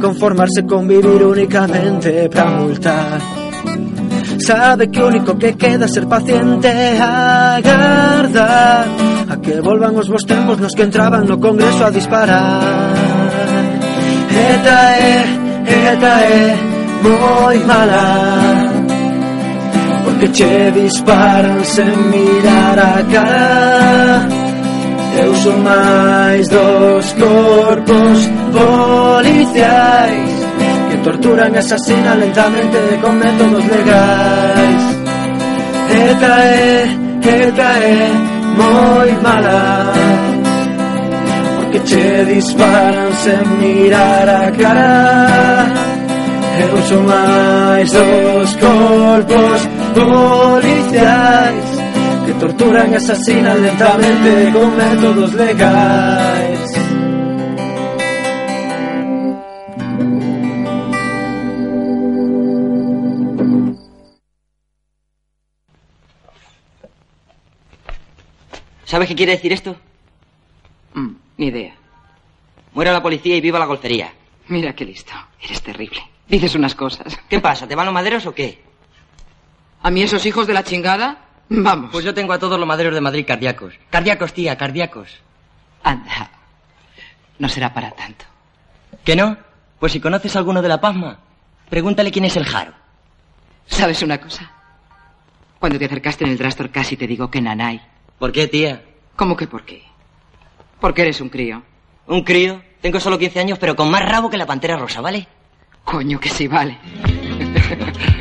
conformarse con vivir únicamente para multar. Sabe que único que queda es ser paciente agardar a que volvan os vos tempos nos que entraban no congreso a disparar. Eta é, eta é moi mala Porque che disparan sen mirar a cara Eu son máis dos corpos policiais Que torturan e asasinan lentamente con métodos legais. Eta é, eta é moi mala Porque che disparan sen mirar a cara. Eu son máis dos corpos policiais torturan e asasinan lentamente con métodos legais ¿Sabes qué quiere decir esto? Mm, ni idea. Muera la policía y viva la golfería. Mira qué listo. Eres terrible. Dices unas cosas. ¿Qué pasa? ¿Te van los maderos o qué? ¿A mí esos hijos de la chingada? Vamos. Pues yo tengo a todos los maderos de Madrid cardíacos. Cardíacos, tía, cardíacos. Anda. No será para tanto. ¿Que no? Pues si conoces a alguno de La Pasma, pregúntale quién es el Jaro. ¿Sabes una cosa? Cuando te acercaste en el Drastor casi te digo que Nanay. ¿Por qué, tía? ¿Cómo que por qué? Porque eres un crío. ¿Un crío? Tengo solo 15 años, pero con más rabo que la pantera rosa, ¿vale? Coño, que sí, vale.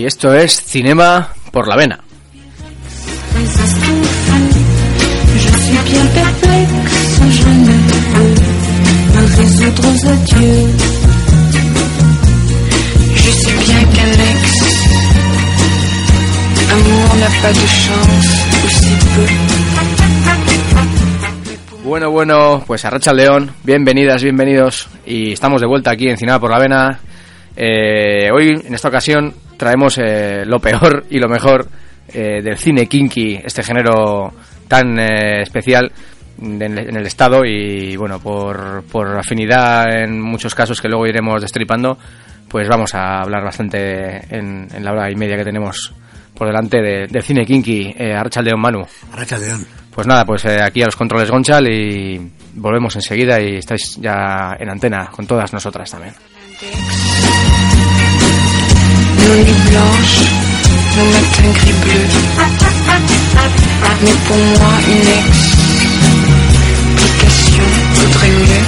Y esto es Cinema por la Vena. Je sais bien amour n'a pas de chance, ou si peu. Bueno, bueno, pues Arracha León, bienvenidas, bienvenidos. Y estamos de vuelta aquí en Cinema por la Vena. Eh, hoy, en esta ocasión, traemos eh, lo peor y lo mejor eh, del cine kinky, este género tan eh, especial en, en el Estado y, bueno, por, por afinidad en muchos casos que luego iremos destripando, pues vamos a hablar bastante en, en la hora y media que tenemos por delante de, del cine kinky. Eh, Arracha León, Manu. Arracha León. Pues nada, pues eh, aquí a los controles Gonchal y volvemos enseguida y estáis ya en antena con todas nosotras también. nos nuits blanches, le matin gris-bleu. Mais pour moi, une explication vaudrait mieux.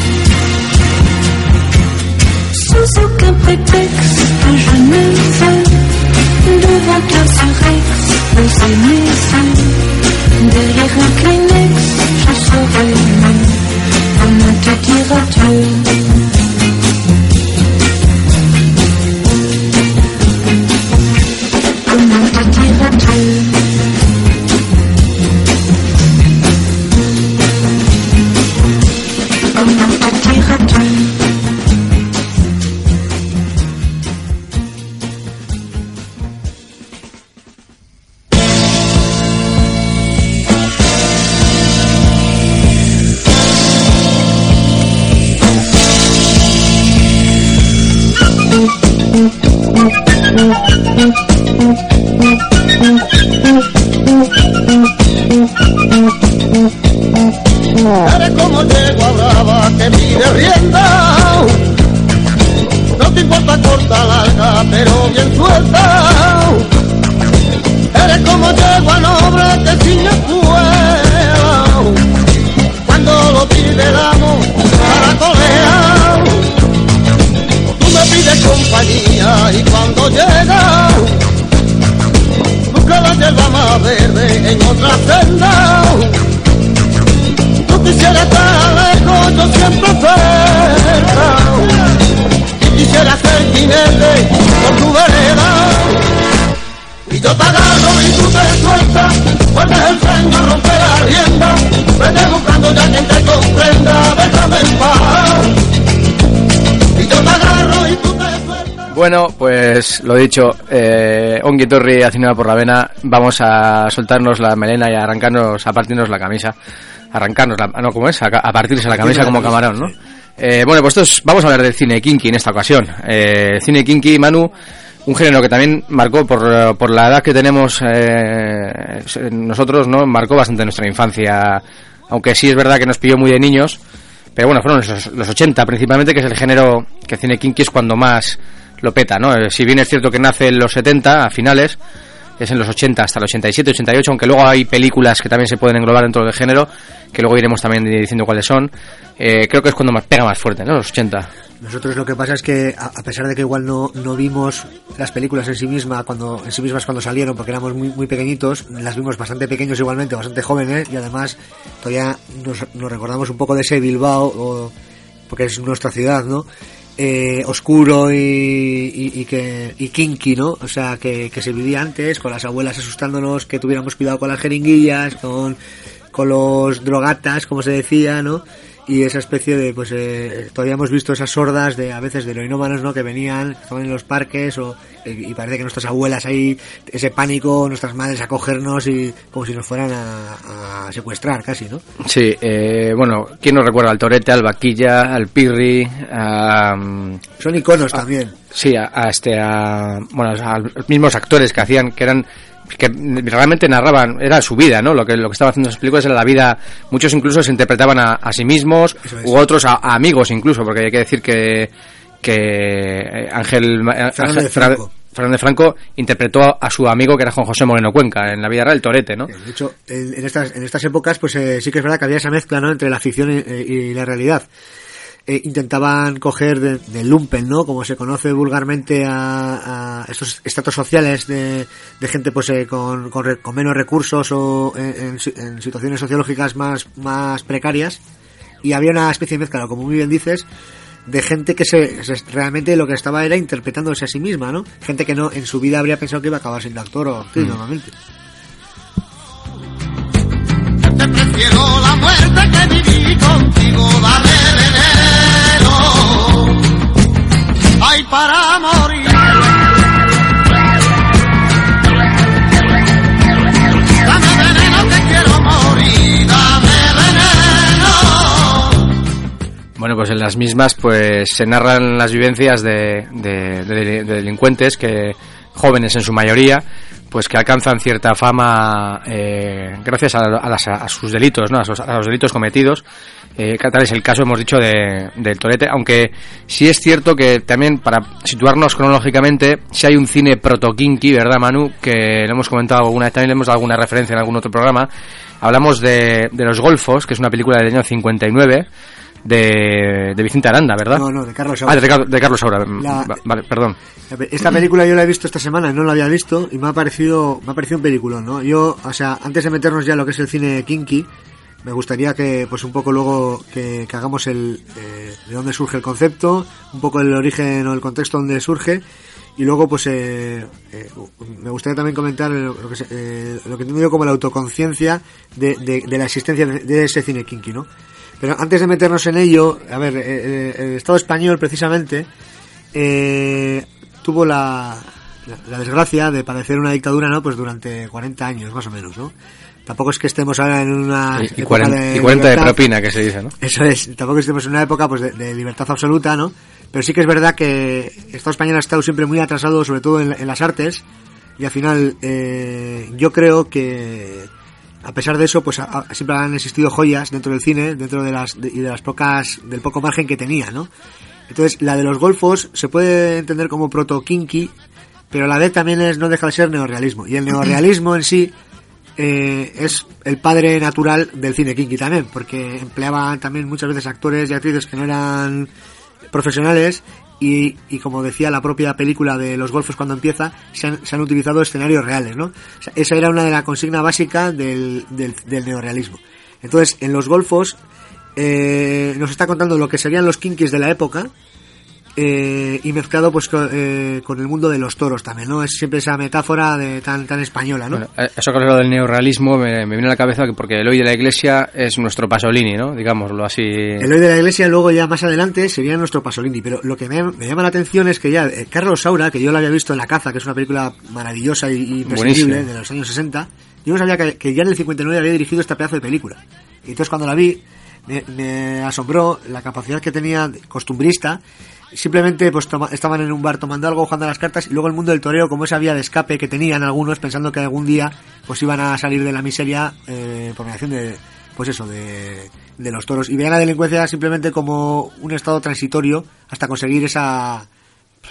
Sans aucun prétexte, je ne veux, devant un Sarex, on s'amuse. Derrière un Kleenex, je serai même, on ne te dira Dieu. Te Bueno, pues lo dicho, eh, Ongi Torri haciendo por la vena, vamos a soltarnos la melena y a arrancarnos, a partirnos la camisa. Arrancarnos la, no, ¿cómo es? A, a partirse la camisa como camarón, ¿no? Eh, bueno, pues esto es- vamos a hablar del cine kinky en esta ocasión. Eh, cine kinky, Manu, un género que también marcó por, por la edad que tenemos eh, nosotros, ¿no? Marcó bastante nuestra infancia, aunque sí es verdad que nos pilló muy de niños. Pero bueno, fueron los, los 80 principalmente, que es el género que cine kinky es cuando más lo peta, ¿no? Eh, Si bien es cierto que nace en los 70, a finales, es en los 80 hasta el 87, 88, aunque luego hay películas que también se pueden englobar dentro del género, que luego iremos también diciendo cuáles son. Eh, creo que es cuando más pega más fuerte, ¿no? Los 80. Nosotros lo que pasa es que a pesar de que igual no, no vimos las películas en sí misma cuando en sí mismas cuando salieron porque éramos muy muy pequeñitos, las vimos bastante pequeños igualmente, bastante jóvenes y además todavía nos, nos recordamos un poco de ese Bilbao porque es nuestra ciudad, ¿no? Eh, oscuro y, y, y que y kinky, ¿no? O sea, que, que se vivía antes con las abuelas asustándonos que tuviéramos cuidado con las jeringuillas, con con los drogatas, como se decía, ¿no? Y esa especie de, pues, eh, todavía hemos visto esas sordas de, a veces, de heroinómanos, ¿no? Que venían, estaban en los parques, o, eh, y parece que nuestras abuelas ahí, ese pánico, nuestras madres a cogernos y como si nos fueran a, a secuestrar casi, ¿no? Sí, eh, bueno, ¿quién nos recuerda? Al Torete, al Vaquilla, al Pirri, a... mm, Son iconos también. Sí, a, a este, a, bueno, a los mismos actores que hacían, que eran, que realmente narraban, era su vida, ¿no? Lo que, lo que estaban haciendo esas películas era la vida, muchos incluso se interpretaban a, a sí mismos, es. u otros a, a amigos incluso, porque hay que decir que, que eh, Ángel, Ma- Fernández Franco. Fernández Franco interpretó a su amigo que era Juan José Moreno Cuenca, en la vida real, el Torete, ¿no? De hecho, en, en estas, en estas épocas, pues eh, sí que es verdad que había esa mezcla, ¿no? Entre la ficción y, eh, y la realidad. Eh, intentaban coger de- del lumpen, ¿no? Como se conoce vulgarmente a, a estos estratos sociales de, de gente, pues, eh, con, con, menos recursos o en, en en situaciones sociológicas más, más precarias. Y había una especie de mezcla, como muy bien dices, de gente que se, se- realmente lo que estaba era interpretándose a sí misma, ¿no? Gente que no en su vida habría pensado que iba a acabar siendo actor o actriz normalmente. Te prefiero la muerte que vivir contigo, dame para morir. Dame veneno que quiero morir, dame veneno. Bueno, pues en las mismas pues se narran las vivencias de, de- de- de delincuentes que jóvenes en su mayoría pues que alcanzan cierta fama eh, gracias a, a las- a sus delitos, ¿no? a los delitos cometidos. Eh, tal es el caso, hemos dicho, de, del Torete, aunque sí es cierto que también para situarnos cronológicamente, si hay un cine proto-kinky, ¿verdad, Manu? Que lo hemos comentado alguna vez, también le hemos dado alguna referencia en algún otro programa. Hablamos de, de Los Golfos, que es una película del año 59, de, de Vicente Aranda, ¿verdad? No, no, de Carlos Ah, Saura. de, Carlos- de Carlos Saura. La- Vale, perdón. Esta película yo la he visto esta semana, no la había visto y me ha parecido, me ha parecido un peliculón, ¿no? Yo, o sea, antes de meternos ya en lo que es el cine kinky, me gustaría que, pues un poco luego que, hagamos el, eh, de dónde surge el concepto, un poco el origen o el contexto donde surge y luego pues eh, eh, me gustaría también comentar lo, que, eh, lo como la autoconciencia de, de, la existencia de, ese cine kinky, ¿no? Pero antes de meternos en ello, a ver, eh, el Estado español precisamente tuvo la, la, la desgracia de padecer una dictadura, ¿no? Pues durante 40 años, más o menos, ¿no? Tampoco es que estemos ahora en una Y, época 40, y 40 de libertad. propina, que se dice, ¿no? Eso es, tampoco estemos en una época pues de, de libertad absoluta, ¿no? Pero sí que es verdad que Estado español ha estado siempre muy atrasado, sobre todo en, en las artes, y al final eh, yo creo que a pesar de eso, pues a- a- siempre han existido joyas dentro del cine, dentro de las de- y de las pocas del poco margen que tenía, ¿no? Entonces, la de los golfos se puede entender como proto kinky, pero a la vez también es no deja de ser neorrealismo. Y el neorrealismo en sí eh, es el padre natural del cine kinky también, porque empleaban también muchas veces actores y actrices que no eran profesionales y, y como decía la propia película de los golfos cuando empieza, se han, se han utilizado escenarios reales, ¿no? Esa era una de la consigna básica del, del, del neorealismo. Entonces, en los golfos eh, nos está contando lo que serían los kinkis de la época eh, y mezclado pues con, eh, con el mundo de los toros también, ¿no? Es siempre esa metáfora de tan tan española, ¿no? Bueno, eh, eso que has hablado del neorrealismo me, me viene a la cabeza que porque el hoy de la iglesia es nuestro Pasolini, ¿no? Digámoslo así. El hoy de la iglesia luego ya más adelante sería nuestro Pasolini, pero lo que me, me llama la atención es que ya eh, Carlos Saura, que yo lo había visto en La Caza, que es una película maravillosa y, imprescindible de los años 60, yo no sabía que, que ya en el 59 había dirigido esta pedazo de película. Y entonces cuando la vi me, me asombró la capacidad que tenía costumbrista. Simplemente pues toma- estaban en un bar tomando algo, jugando a las cartas y luego el mundo del toreo como esa vía de escape que tenían algunos pensando que algún día pues iban a salir de la miseria eh, por mediación de pues eso de, de los toros y veían la delincuencia simplemente como un estado transitorio hasta conseguir esa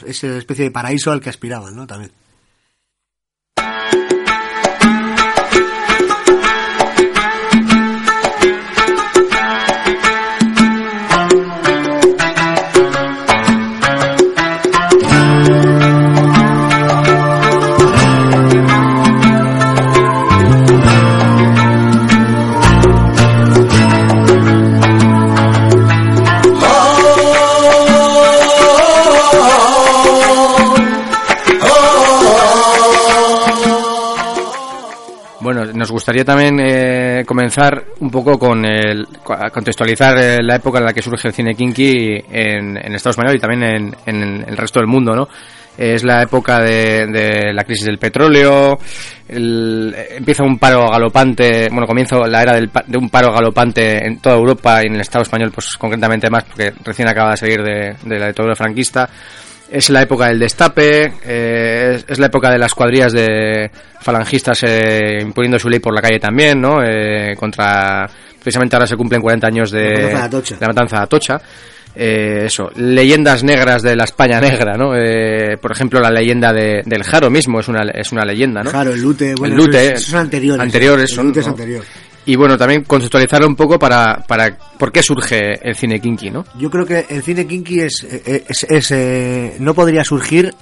esa especie de paraíso al que aspiraban, ¿no? También. Gustaría también eh, comenzar un poco con el contextualizar eh, la época en la que surge el cine kinky en, en Estados Unidos y también en, el resto del mundo, ¿no? Es la época de, la crisis del petróleo, empieza un paro galopante, bueno, comienza la era del de un paro galopante en toda Europa y en el Estado español, pues concretamente más, porque recién acaba de salir de, de la dictadura franquista es la época del destape, eh, es, es la época de las cuadrillas de falangistas eh, imponiendo su ley por la calle también, ¿no? Eh, contra, precisamente ahora se cumplen 40 años de, La matanza de la matanza de Atocha. Eh, eso, leyendas negras de la España negra, ¿no? Eh, por ejemplo, la leyenda de, del Jaro mismo es una, es una leyenda, ¿no? Claro, el lute, bueno, el lute, esos, esos son anteriores. Anteriores El son, lute es ¿no? Y bueno, también contextualizar un poco para, para por qué surge el cine kinky, ¿no? Yo creo que el cine kinky es, es, es, eh, no podría surgir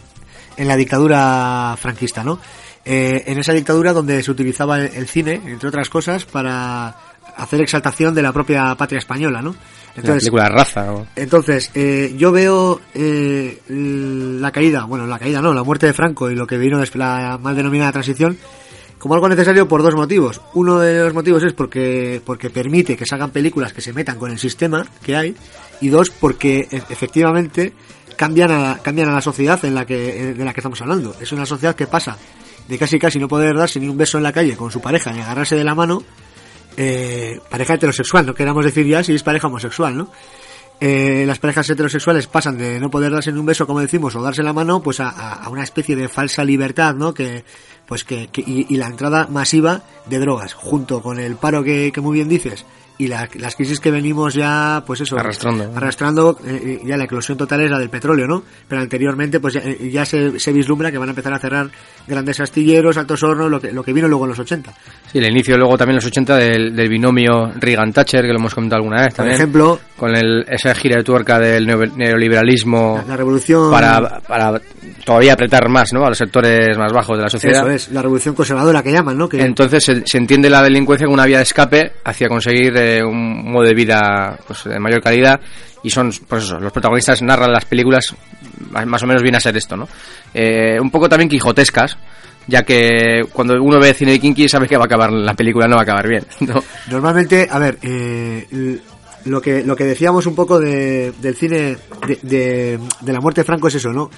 en la dictadura franquista, ¿no? Eh, en esa dictadura donde se utilizaba el, el cine, entre otras cosas, para hacer exaltación de la propia patria española, ¿no? la película Raza. Entonces, eh, yo veo eh, la caída, bueno, la caída no, la muerte de Franco y lo que vino después la mal denominada transición como algo necesario por dos motivos. Uno de los motivos es porque, porque permite que se hagan películas que se metan con el sistema que hay y dos, porque e- efectivamente cambian a, cambian a la sociedad en la que, de la que estamos hablando. Es una sociedad que pasa de casi casi no poder darse ni un beso en la calle con su pareja ni agarrarse de la mano eh, pareja heterosexual, no queramos decir ya si es pareja homosexual, ¿no? Eh, las parejas heterosexuales pasan de no poder darse ni un beso, como decimos, o darse la mano, pues a- a una especie de falsa libertad, ¿no? Que, pues que, y, y la entrada masiva de drogas, junto con el paro que, que muy bien dices, y la- las crisis que venimos ya, pues eso, Arrastrando. arrastrando, eh, ya la eclosión total es la del petróleo, ¿no? Pero anteriormente, pues ya, eh, ya se, se vislumbra que van a empezar a cerrar grandes astilleros, altos hornos, lo que, lo que vino luego en los 80. Sí, el inicio luego también en los 80 del, del binomio Reagan-Thatcher, que lo hemos comentado alguna vez Por también. ejemplo, con el, esa gira de tuerca del neo- neoliberalismo la, la revolución... para, para todavía apretar más ¿no? a los sectores más bajos de la sociedad. Eso es, la revolución conservadora que llaman, ¿no? Que, Entonces se, se entiende la delincuencia como una vía de escape hacia conseguir eh, un modo de vida pues, de mayor calidad y son, pues eso, los protagonistas narran las películas, más o menos viene a ser esto, ¿no? Eh, un poco también quijotescas, ya que cuando uno ve cine de kinky sabe que va a acabar la película, no va a acabar bien, ¿no? Normalmente, a ver, eh, lo que lo que decíamos un poco de, del cine de, de, de la muerte de Franco es eso, ¿no?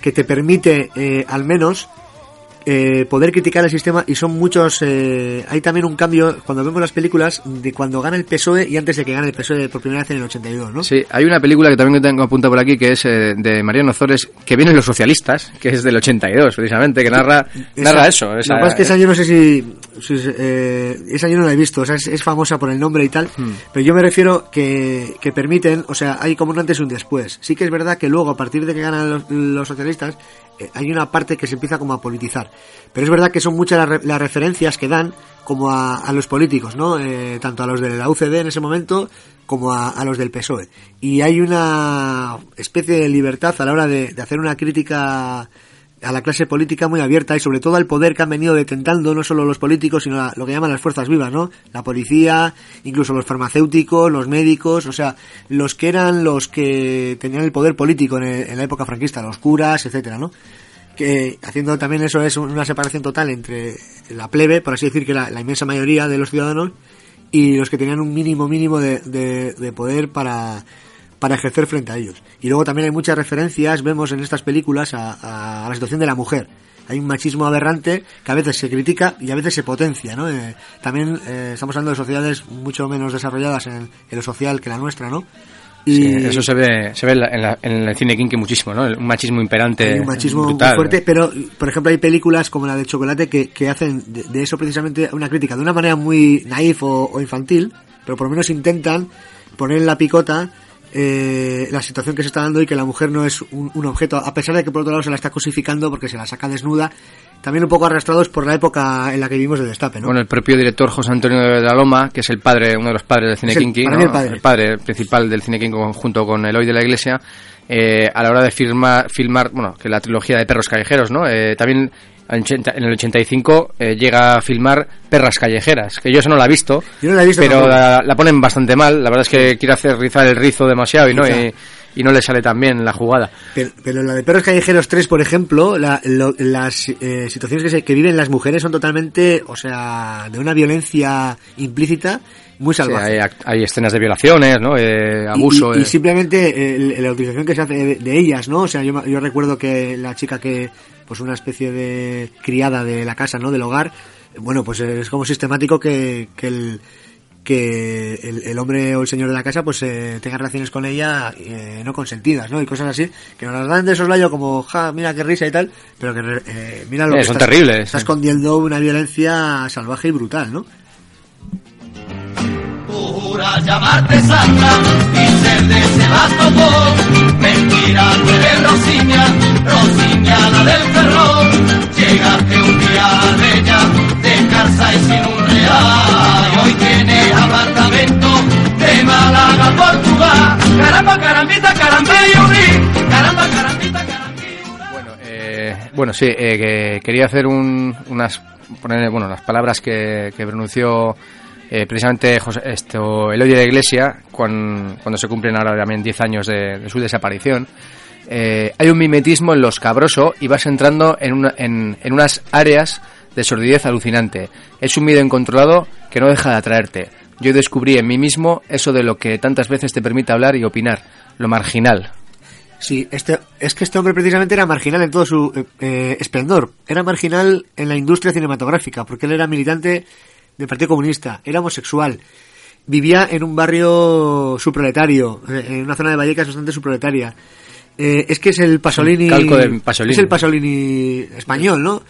Que te permite, eh, al menos, eh, poder criticar el sistema y son muchos. eh, hay también un cambio cuando vemos las películas de cuando gana el PSOE y antes de que gane el PSOE por primera vez en el 82, ¿no? Sí, hay una película que también tengo apuntada por aquí que es eh, de Mariano Zores, que vienen los socialistas, que es del 82 precisamente, que narra, narra eso. Esa- pasa es que ese año no sé si. si eh, ese año no la he visto, o sea, es, es famosa por el nombre y tal. Hmm. Pero yo me refiero que, que permiten, o sea, hay como un antes y un después. Sí que es verdad que luego, a partir de que ganan los, los socialistas, eh, hay una parte que se empieza como a politizar. Pero es verdad que son muchas las, re- las referencias que dan como a, a los políticos, ¿no? Eh, tanto a los de la UCD en ese momento como a, a los del PSOE. Y hay una especie de libertad a la hora de, de hacer una crítica a la clase política muy abierta y sobre todo al poder que han venido detentando no solo los políticos, sino la- lo que llaman las fuerzas vivas, ¿no? La policía, incluso los farmacéuticos, los médicos, o sea, los que eran los que tenían el poder político en, el- en la época franquista, los curas, etcétera, ¿no? Que haciendo también eso es una separación total entre la plebe, por así decir, que la, inmensa mayoría de los ciudadanos, y los que tenían un mínimo mínimo de, de- de poder para, para ejercer frente a ellos. Y luego también hay muchas referencias, vemos en estas películas, a, a la situación de la mujer. Hay un machismo aberrante que a veces se critica y a veces se potencia, ¿no? Eh, también eh, estamos hablando de sociedades mucho menos desarrolladas en, en lo social que la nuestra, ¿no? Sí, eso se ve, se ve en, la- en el cine kinky muchísimo, ¿no? Un machismo imperante. Hay un machismo muy brutal. fuerte, pero por ejemplo hay películas como la de Chocolate que, que hacen de, de eso precisamente una crítica de una manera muy naif o, o infantil, pero por lo menos intentan poner en la picota eh, la situación que se está dando y que la mujer no es un, un objeto, a pesar de que por otro lado se la está cosificando porque se la saca desnuda, también un poco arrastrados por la época en la que vivimos de destape, ¿no? Bueno, el propio director José Antonio de la Loma, que es el padre, uno de los padres del cine kinky, ¿no? el padre. principal del cine kinky junto con Eloy de la Iglesia, eh, a la hora de filmar, filmar, bueno, que la trilogía de Perros Callejeros, ¿no? Eh, también en el 85 eh, llega a filmar Perras Callejeras, que yo eso no la he visto, Yo no la he visto pero la, la ponen bastante mal, la verdad es que quiere hacer rizar el rizo demasiado y no, y, y no le sale tan bien la jugada. Pero, pero la de Perros Callejeros 3, por ejemplo, la- lo- las eh, situaciones que, se- que viven las mujeres son totalmente, o sea, de una violencia implícita muy Sí, salvaje. hay, hay escenas de violaciones, ¿no? Eh, abuso. Y, y- y eh. simplemente el- la utilización que se hace de, de ellas, ¿no? O sea, yo, yo recuerdo que la chica que, pues una especie de criada de la casa, ¿no? Del hogar, bueno, pues es como sistemático que, que el que el, el hombre o el señor de la casa pues eh, tenga relaciones con ella eh, no consentidas, ¿no? Y cosas así, que nos las dan de soslayo como, ja, mira qué risa y tal, pero que eh, mira lo Eh, que son está- terribles, Está sí. escondiendo una violencia salvaje y brutal, ¿no? Jura llamarte santa y ser de vato Mentira, tú eres Rosiña, Rosiña la del ferrón. Llegaste un día a Bella, descalza y sin Carambita, carambita. Bueno, eh, bueno, sí, eh, que quería hacer un- unas, poner, bueno, las palabras que, que pronunció eh, precisamente José, esto, Eloy de la Iglesia cuan- cuando se cumplen ahora también 10 años de, su desaparición. Eh, hay un mimetismo en los cabroso y vas entrando en, una- en, en unas áreas de sordidez alucinante. Es un miedo incontrolado que no deja de atraerte. Yo descubrí en mí mismo eso de lo que tantas veces te permite hablar y opinar, lo marginal. Sí, este, es que este hombre precisamente era marginal en todo su eh, eh, esplendor. Era marginal en la industria cinematográfica, porque él era militante del Partido Comunista, era homosexual, vivía en un barrio subproletario, eh, en una zona de Vallecas bastante subproletaria. Eh, es que es el Pasolini. calco de Pasolini. Es el Pasolini español, ¿no?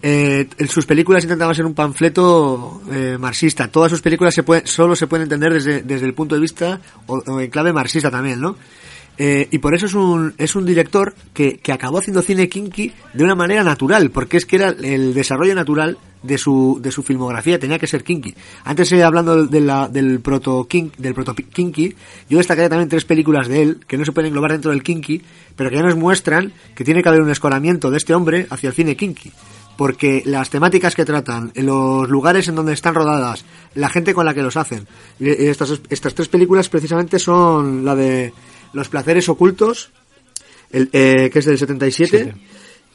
Eh, en sus películas intentaba ser un panfleto eh, marxista. Todas sus películas se pueden, solo se pueden entender desde, el punto de vista o, o en clave marxista también, ¿no? Eh, y por eso es un, es un director que, que acabó haciendo cine kinky de una manera natural, porque es que era el desarrollo natural de su, de su filmografía, tenía que ser kinky. Antes eh, hablando de la, del proto kink, del proto kinky, yo destacaría también tres películas de él que no se pueden englobar dentro del kinky, pero que ya nos muestran que tiene que haber un escoramiento de este hombre hacia el cine kinky. Porque las temáticas que tratan, los lugares en donde están rodadas, la gente con la que los hacen, y- estas, estas tres películas precisamente son la de Los placeres ocultos, el, eh, que es del 77,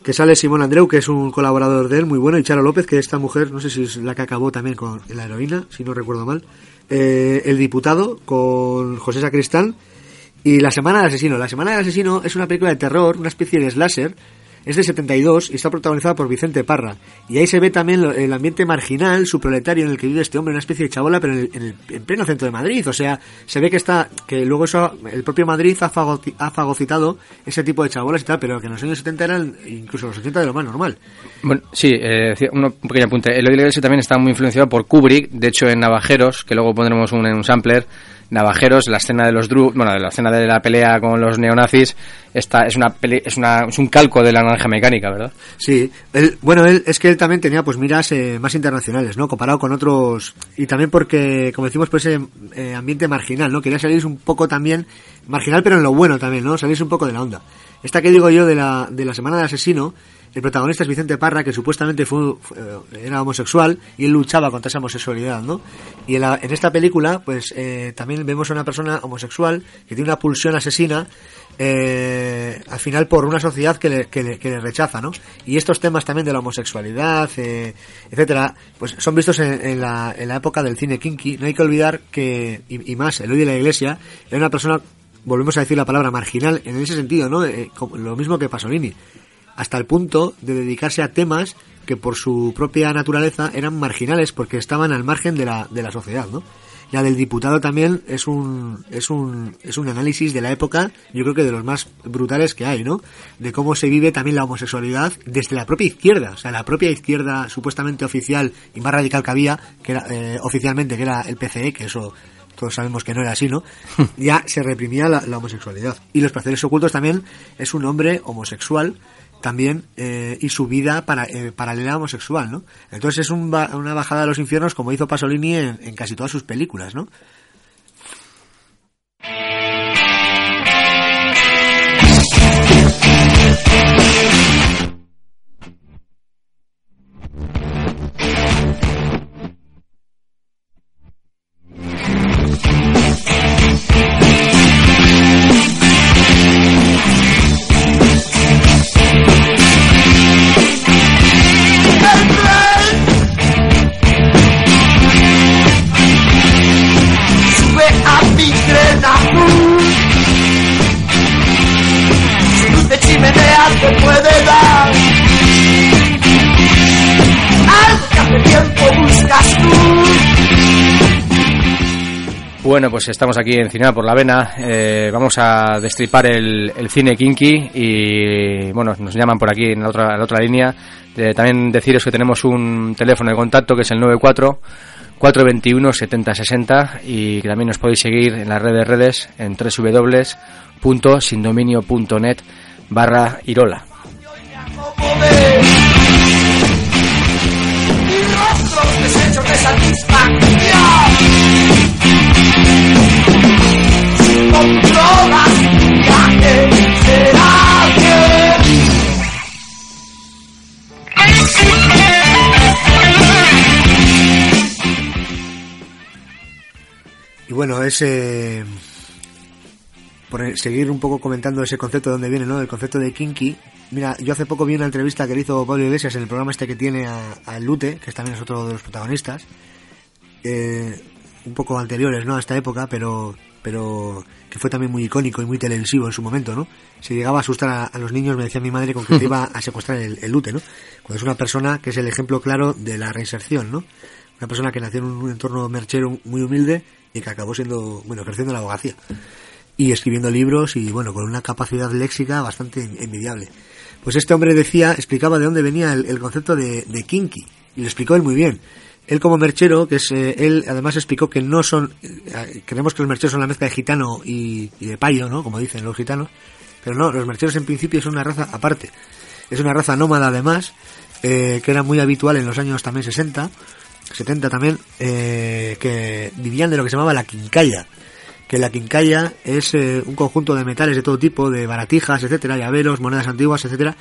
que sale Simón Andreu, que es un colaborador de él muy bueno, y Charo López, que esta mujer, no sé si es la que acabó también con la heroína, si no recuerdo mal, eh, El diputado, con José Sacristán, y La Semana del Asesino. La Semana del Asesino es una película de terror, una especie de slasher, es de 72 y está protagonizada por Vicente Parra. Y ahí se ve también el ambiente marginal, su proletario en el que vive este hombre, una especie de chabola, pero en, el- en el- en pleno centro de Madrid. O sea, se ve que está, que luego eso, el propio Madrid ha, fagoti- ha fagocitado ese tipo de chabolas y tal, pero que en los años 70 eran incluso los 80 de lo más normal. Bueno, sí, eh, un pequeño apunte. El Iglesia también está muy influenciado por Kubrick. De hecho, en Navajeros, que luego pondremos un, un sampler, navajeros, la escena de los Dru, bueno, de la escena de la pelea con los neonazis, esta es una pele- es una es un calco de la naranja mecánica, ¿verdad? Sí, él, bueno, él, es que él también tenía pues miras eh, más internacionales, ¿no? Comparado con otros, y también porque, como decimos, pues ese eh, ambiente marginal, ¿no? Quería salirse un poco también, marginal pero en lo bueno también, ¿no? Salirse un poco de la onda. Esta que digo yo de la, de la Semana del Asesino, el protagonista es Vicente Parra, que supuestamente fue, fue- era homosexual y él luchaba contra esa homosexualidad, ¿no? Y en, la- esta película, pues eh, también vemos a una persona homosexual que tiene una pulsión asesina eh, al final por una sociedad que le, que le- que le rechaza, ¿no? Y estos temas también de la homosexualidad, eh, etcétera, pues son vistos en, la, la época del cine kinky. No hay que olvidar que, y, y más, Eloy de la Iglesia era una persona, volvemos a decir la palabra marginal, en ese sentido, ¿no? Eh, lo mismo que Pasolini, hasta el punto de dedicarse a temas que por su propia naturaleza eran marginales porque estaban al margen de la, de la sociedad, ¿no? La del diputado también es un, es un, es un análisis de la época, yo creo que de los más brutales que hay, ¿no? De cómo se vive también la homosexualidad desde la propia izquierda, o sea, la propia izquierda supuestamente oficial y más radical que había, que era, eh, oficialmente, que era el PCE, que eso todos sabemos que no era así, ¿no? Ya se reprimía la, la homosexualidad. Y los placeres ocultos también es un hombre homosexual también eh, y su vida para, eh, paralela homosexual, ¿no? Entonces es un una bajada a los infiernos como hizo Pasolini en, en casi todas sus películas, ¿no? Puede dar. Algo que hace tiempo. Bueno, pues estamos aquí en Cinema por la Vena. eh, vamos a destripar el, cine kinky y, bueno, nos llaman por aquí en la otra, otra línea. Eh, también deciros que tenemos un teléfono de contacto que es el 94 421 7060 y que también nos podéis seguir en las redes redes en www.sindominio.net barra Irola. Y rostros deshechos por seguir un poco comentando ese concepto de dónde viene, ¿no? El concepto de kinky. Mira, yo hace poco vi una entrevista que le hizo Pablo Iglesias en el programa este que tiene a, Lute, que también es otro de los protagonistas. Eh, un poco anteriores, ¿no? A esta época, pero pero que fue también muy icónico y muy televisivo en su momento, ¿no? Se llegaba a asustar a, los niños, me decía mi madre, con que te iba a secuestrar el, el Lute, ¿no? Cuando es una persona que es el ejemplo claro de la reinserción, ¿no? Una persona que nació en un entorno merchero muy humilde y que acabó siendo, bueno, ejerciendo la abogacía. Y escribiendo libros y, bueno, con una capacidad léxica bastante envidiable. Pues este hombre decía, explicaba de dónde venía el, concepto de, de kinky. Y lo explicó él muy bien. Él como merchero, que es, eh, él además explicó que no son, eh, creemos que los mercheros son la mezcla de gitano y, de payo, ¿no? Como dicen los gitanos. Pero no, los mercheros en principio son una raza aparte. Es una raza nómada además, eh, que era muy habitual en los años también 60, 70 también, que vivían de lo que se llamaba la quincalla. Que la quincalla es eh, un conjunto de metales de todo tipo, de baratijas, etcétera, llaveros, monedas antiguas, etcétera.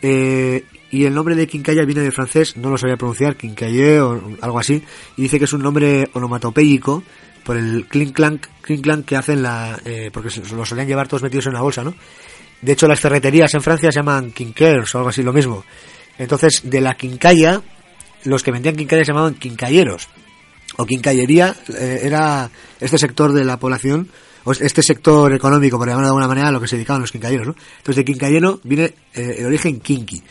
Eh, y el nombre de quincalla viene del francés, no lo sabía pronunciar, quincaillé o algo así, y dice que es un nombre onomatopéyico por el clink clank, que hacen la, eh, porque lo solían llevar todos metidos en una bolsa, ¿no? De hecho, las ferreterías en Francia se llaman quinquers o algo así, lo mismo. Entonces, de la quincalla, los que vendían quincalla se llamaban quincalleros. O quincallería eh, era este sector de la población, o este sector económico, por llamarlo de alguna manera, a lo que se dedicaban los quincalleros, ¿no? Entonces, de quincallero viene eh, el origen kinky.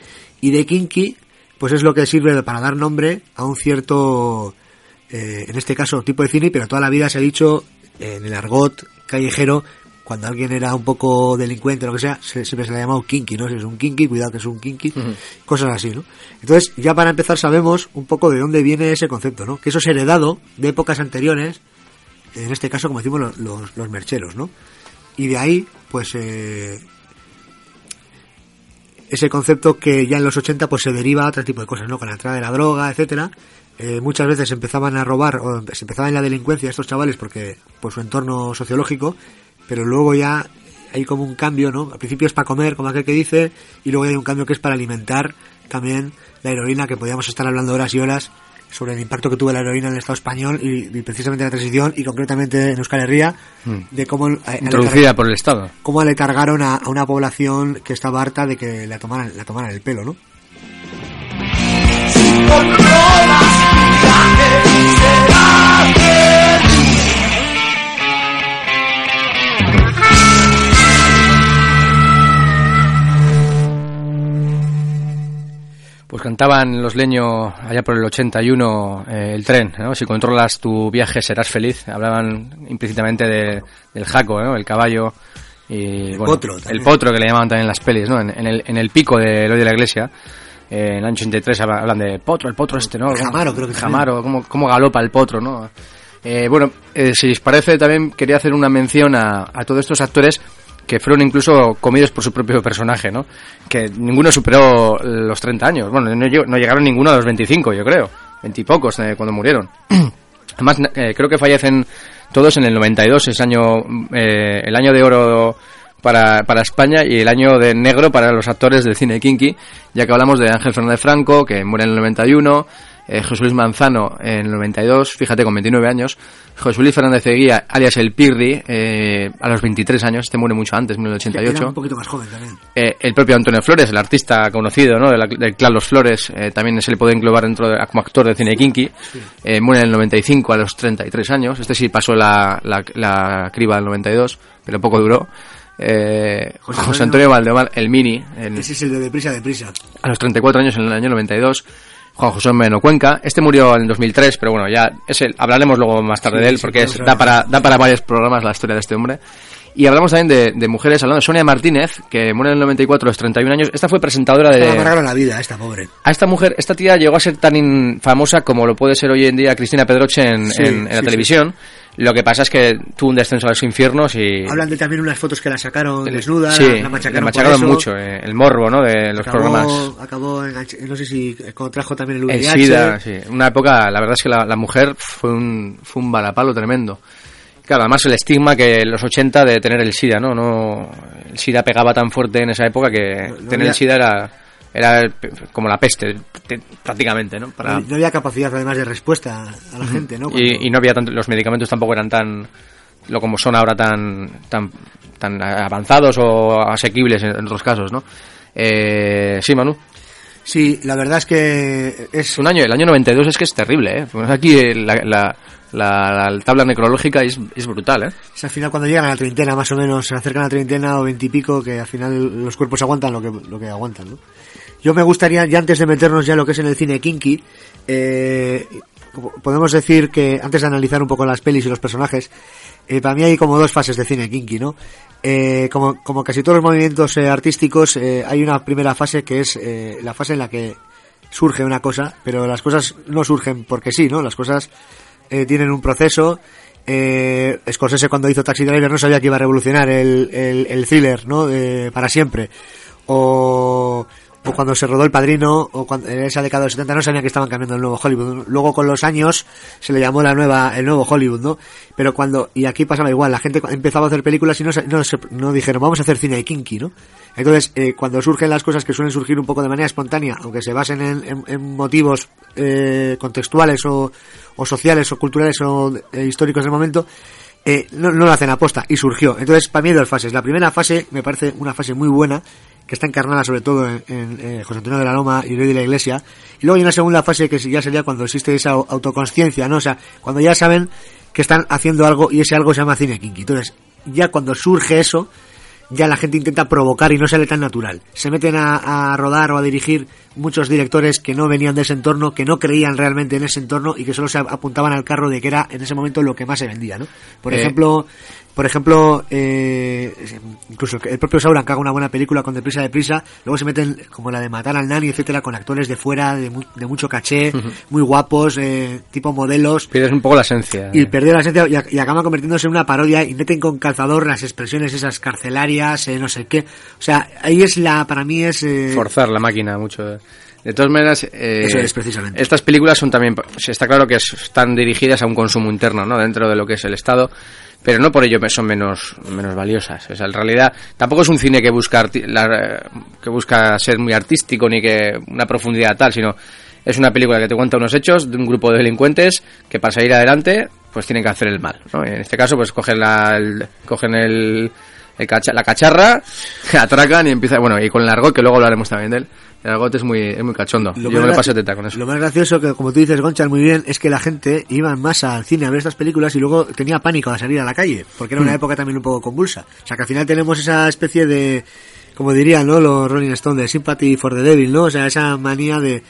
Y de kinky, pues es lo que sirve para dar nombre a un cierto, eh, en este caso, tipo de cine, pero toda la vida se ha dicho en el argot callejero, cuando alguien era un poco delincuente o lo que sea, se- siempre se le ha llamado kinky, ¿no? Si es un kinky, cuidado que es un kinky, cosas así, ¿no? Entonces, ya para empezar sabemos un poco de dónde viene ese concepto, ¿no? Que eso es heredado de épocas anteriores, en este caso, como decimos, los, los, los mercheros, ¿no? Y de ahí, pues, eh, ese concepto que ya en los 80 pues se deriva a otro tipo de cosas, ¿no? Con la entrada de la droga, etcétera. Eh, muchas veces empezaban a robar o se empezaban en la delincuencia estos chavales porque por su entorno sociológico, pero luego ya hay como un cambio, ¿no? Al principio es para comer, como aquel que dice, y luego hay un cambio que es para alimentar también la heroína, que podríamos estar hablando horas y horas sobre el impacto que tuvo la heroína en el Estado español y, y precisamente la transición y concretamente en Euskal Herria, de cómo le Introducida por el Estado. cómo le cargaron a, a una población que estaba harta de que la tomaran, la tomaran el pelo, ¿no? Pues cantaban los leños allá por el 81 eh, el tren, ¿no? Si controlas tu viaje serás feliz. Hablaban implícitamente de- del jaco, ¿no? El caballo y bueno, potro el potro que le llamaban también en las pelis, ¿no? En, en el, en el pico de Eloy de la Iglesia. eh, en el año 83 hablan hablan de potro, el potro este, ¿no? El Jamaro, creo que Jamaro, cómo, cómo galopa el potro, ¿no? Eh, bueno, eh, si os parece, también quería hacer una mención a, a todos estos actores que fueron incluso comidos por su propio personaje, ¿no? Que ninguno superó los 30 años. Bueno, no, lleg- no llegaron ninguno a los 25, yo creo. Veintipocos eh, cuando murieron. Además, eh, creo que fallecen todos en el 92, es año, eh, el año de oro para, para España y el año de negro para los actores del cine kinky, ya que hablamos de Ángel Fernández Franco, que muere en el 91, eh, José Luis Manzano en el 92, fíjate, con 29 años, José Luis Fernández Eguía, alias El Pirri, eh, a los 23 años, este muere mucho antes, en el Era 88. un poquito más joven también. Eh, el propio Antonio Flores, el artista conocido ¿no? del clan Los Flores, eh, también se le puede englobar dentro de, como actor de cine kinky. Muere en el 95 a los 33 años. Este sí pasó la, la, la criba del 92, pero poco duró. Eh, José José, Antonio Valdemar, el Mini, en- Ese es el de deprisa, deprisa. a los 34 años en el año 92. Juan José Meno Cuenca. Este murió en el 2003, pero bueno, ya es el, hablaremos luego más tarde Sí, de él sí, porque es- vamos a da, para, da para varios programas la historia de este hombre. Y hablamos también de, de mujeres, hablando de Sonia Martínez, que muere en el 94 a los 31 años. Esta fue presentadora de... amargaron la vida esta pobre. A esta mujer, esta tía llegó a ser tan in- famosa como lo puede ser hoy en día Cristina Pedroche en, Sí, en- en la sí, televisión. Lo que pasa es que tuvo un descenso a los infiernos y... Hablan de también unas fotos que la sacaron desnuda, sí, la, la la machacaron, machacaron por eso. mucho, eh, el morbo, ¿no? De los acabó, programas... acabó no sé si contrajo también el El VIH. SIDA, sí. Una época, la verdad es que la, la mujer fue un, fue un balapalo tremendo. Claro, además el estigma que en los 80 de tener el SIDA, ¿no? no el SIDA pegaba tan fuerte en esa época que No- no tener había- el SIDA era, era como la peste, te- prácticamente, ¿no? Para, No, había capacidad además de respuesta a la gente, ¿no? Cuando- y, y no había tanto, los medicamentos tampoco eran tan, lo como son ahora tan, tan, tan avanzados o asequibles en, en otros casos, ¿no? Eh, sí, Manu. Sí, la verdad es que es un año, el año 92 es que es terrible, ¿eh? Pues aquí eh, la, la, la- la tabla necrológica es, es brutal, ¿eh? Es al final cuando llegan a la treintena, más o menos, se acercan a la treintena o veintipico, que al final los cuerpos aguantan lo que, lo que aguantan, ¿no? Yo me gustaría, ya antes de meternos ya lo que es en el cine kinky, eh, podemos decir que antes de analizar un poco las pelis y los personajes, eh, para mí hay como dos fases de cine kinky, ¿no? Eh, como, como casi todos los movimientos eh, artísticos, hay una primera fase que es la fase en la que surge una cosa, pero las cosas no surgen porque sí, ¿no? Las cosas tienen un proceso. Scorsese cuando hizo Taxi Driver no sabía que iba a revolucionar el, el, el thriller, ¿no? Para siempre. O, cuando se rodó El Padrino, o cuando, en esa década de los 70 no sabían que estaban cambiando el nuevo Hollywood. Luego con los años se le llamó la nueva, el nuevo Hollywood, ¿no? Pero cuando, y aquí pasaba igual, la gente empezaba a hacer películas y no, no, no dijeron, vamos a hacer cine kinky, ¿no? Entonces, eh, cuando surgen las cosas que suelen surgir un poco de manera espontánea, aunque se basen en, en- en motivos eh, contextuales o, o sociales o culturales o eh, históricos del momento, eh, no, no lo hacen aposta y surgió. Entonces, para mí dos fases. La primera fase me parece una fase muy buena, que está encarnada sobre todo en, en, eh, José Antonio de la Loma y Rey de la Iglesia. Y luego hay una segunda fase que ya sería cuando existe esa au- autoconsciencia, ¿no? O sea, cuando ya saben que están haciendo algo y ese algo se llama cine kinky. Entonces, ya cuando surge eso, ya la gente intenta provocar y no sale tan natural. Se meten a, a rodar o a dirigir muchos directores que no venían de ese entorno, que no creían realmente en ese entorno y que solo se apuntaban al carro de que era en ese momento lo que más se vendía, ¿no? Por Eh. ejemplo, por ejemplo, eh, incluso el propio Sauron que haga una buena película con Deprisa Deprisa, luego se meten como la de Matar al Nani, etcétera, con actores de fuera, de, mu- de mucho caché, muy guapos, eh, tipo modelos, Pierdes un poco la esencia. y perdió la esencia y, y acaba convirtiéndose en una parodia y meten con calzador las expresiones esas carcelarias, eh, no sé qué. O sea, ahí es la, para mí es... eh, forzar la máquina mucho. De todas maneras, eh, Eso es, precisamente. Estas películas son también, pues, está claro que es- están dirigidas a un consumo interno, ¿no? Dentro de lo que es el Estado, pero no por ello son menos, menos valiosas. O sea, en realidad, tampoco es un cine que busca, la- que busca ser muy artístico ni que una profundidad tal, sino es una película que te cuenta unos hechos de un grupo de delincuentes que para salir adelante, pues tienen que hacer el mal, ¿no? En este caso, pues cogen la, el- cogen el, el cacha- la cacharra, atracan y empieza, bueno, y con el argot, que luego hablaremos también de él. El argot es muy, es muy cachondo. Yo Lo me teta con eso. Lo más gracioso, que como tú dices, Gonchal, muy bien, es que la gente iba más al cine a ver estas películas y luego tenía pánico a salir a la calle, porque era una Hmm. época también un poco convulsa. O sea, que al final tenemos esa especie de, como dirían, ¿no? Los Rolling Stones, de sympathy for the devil, ¿no? O sea, esa manía de,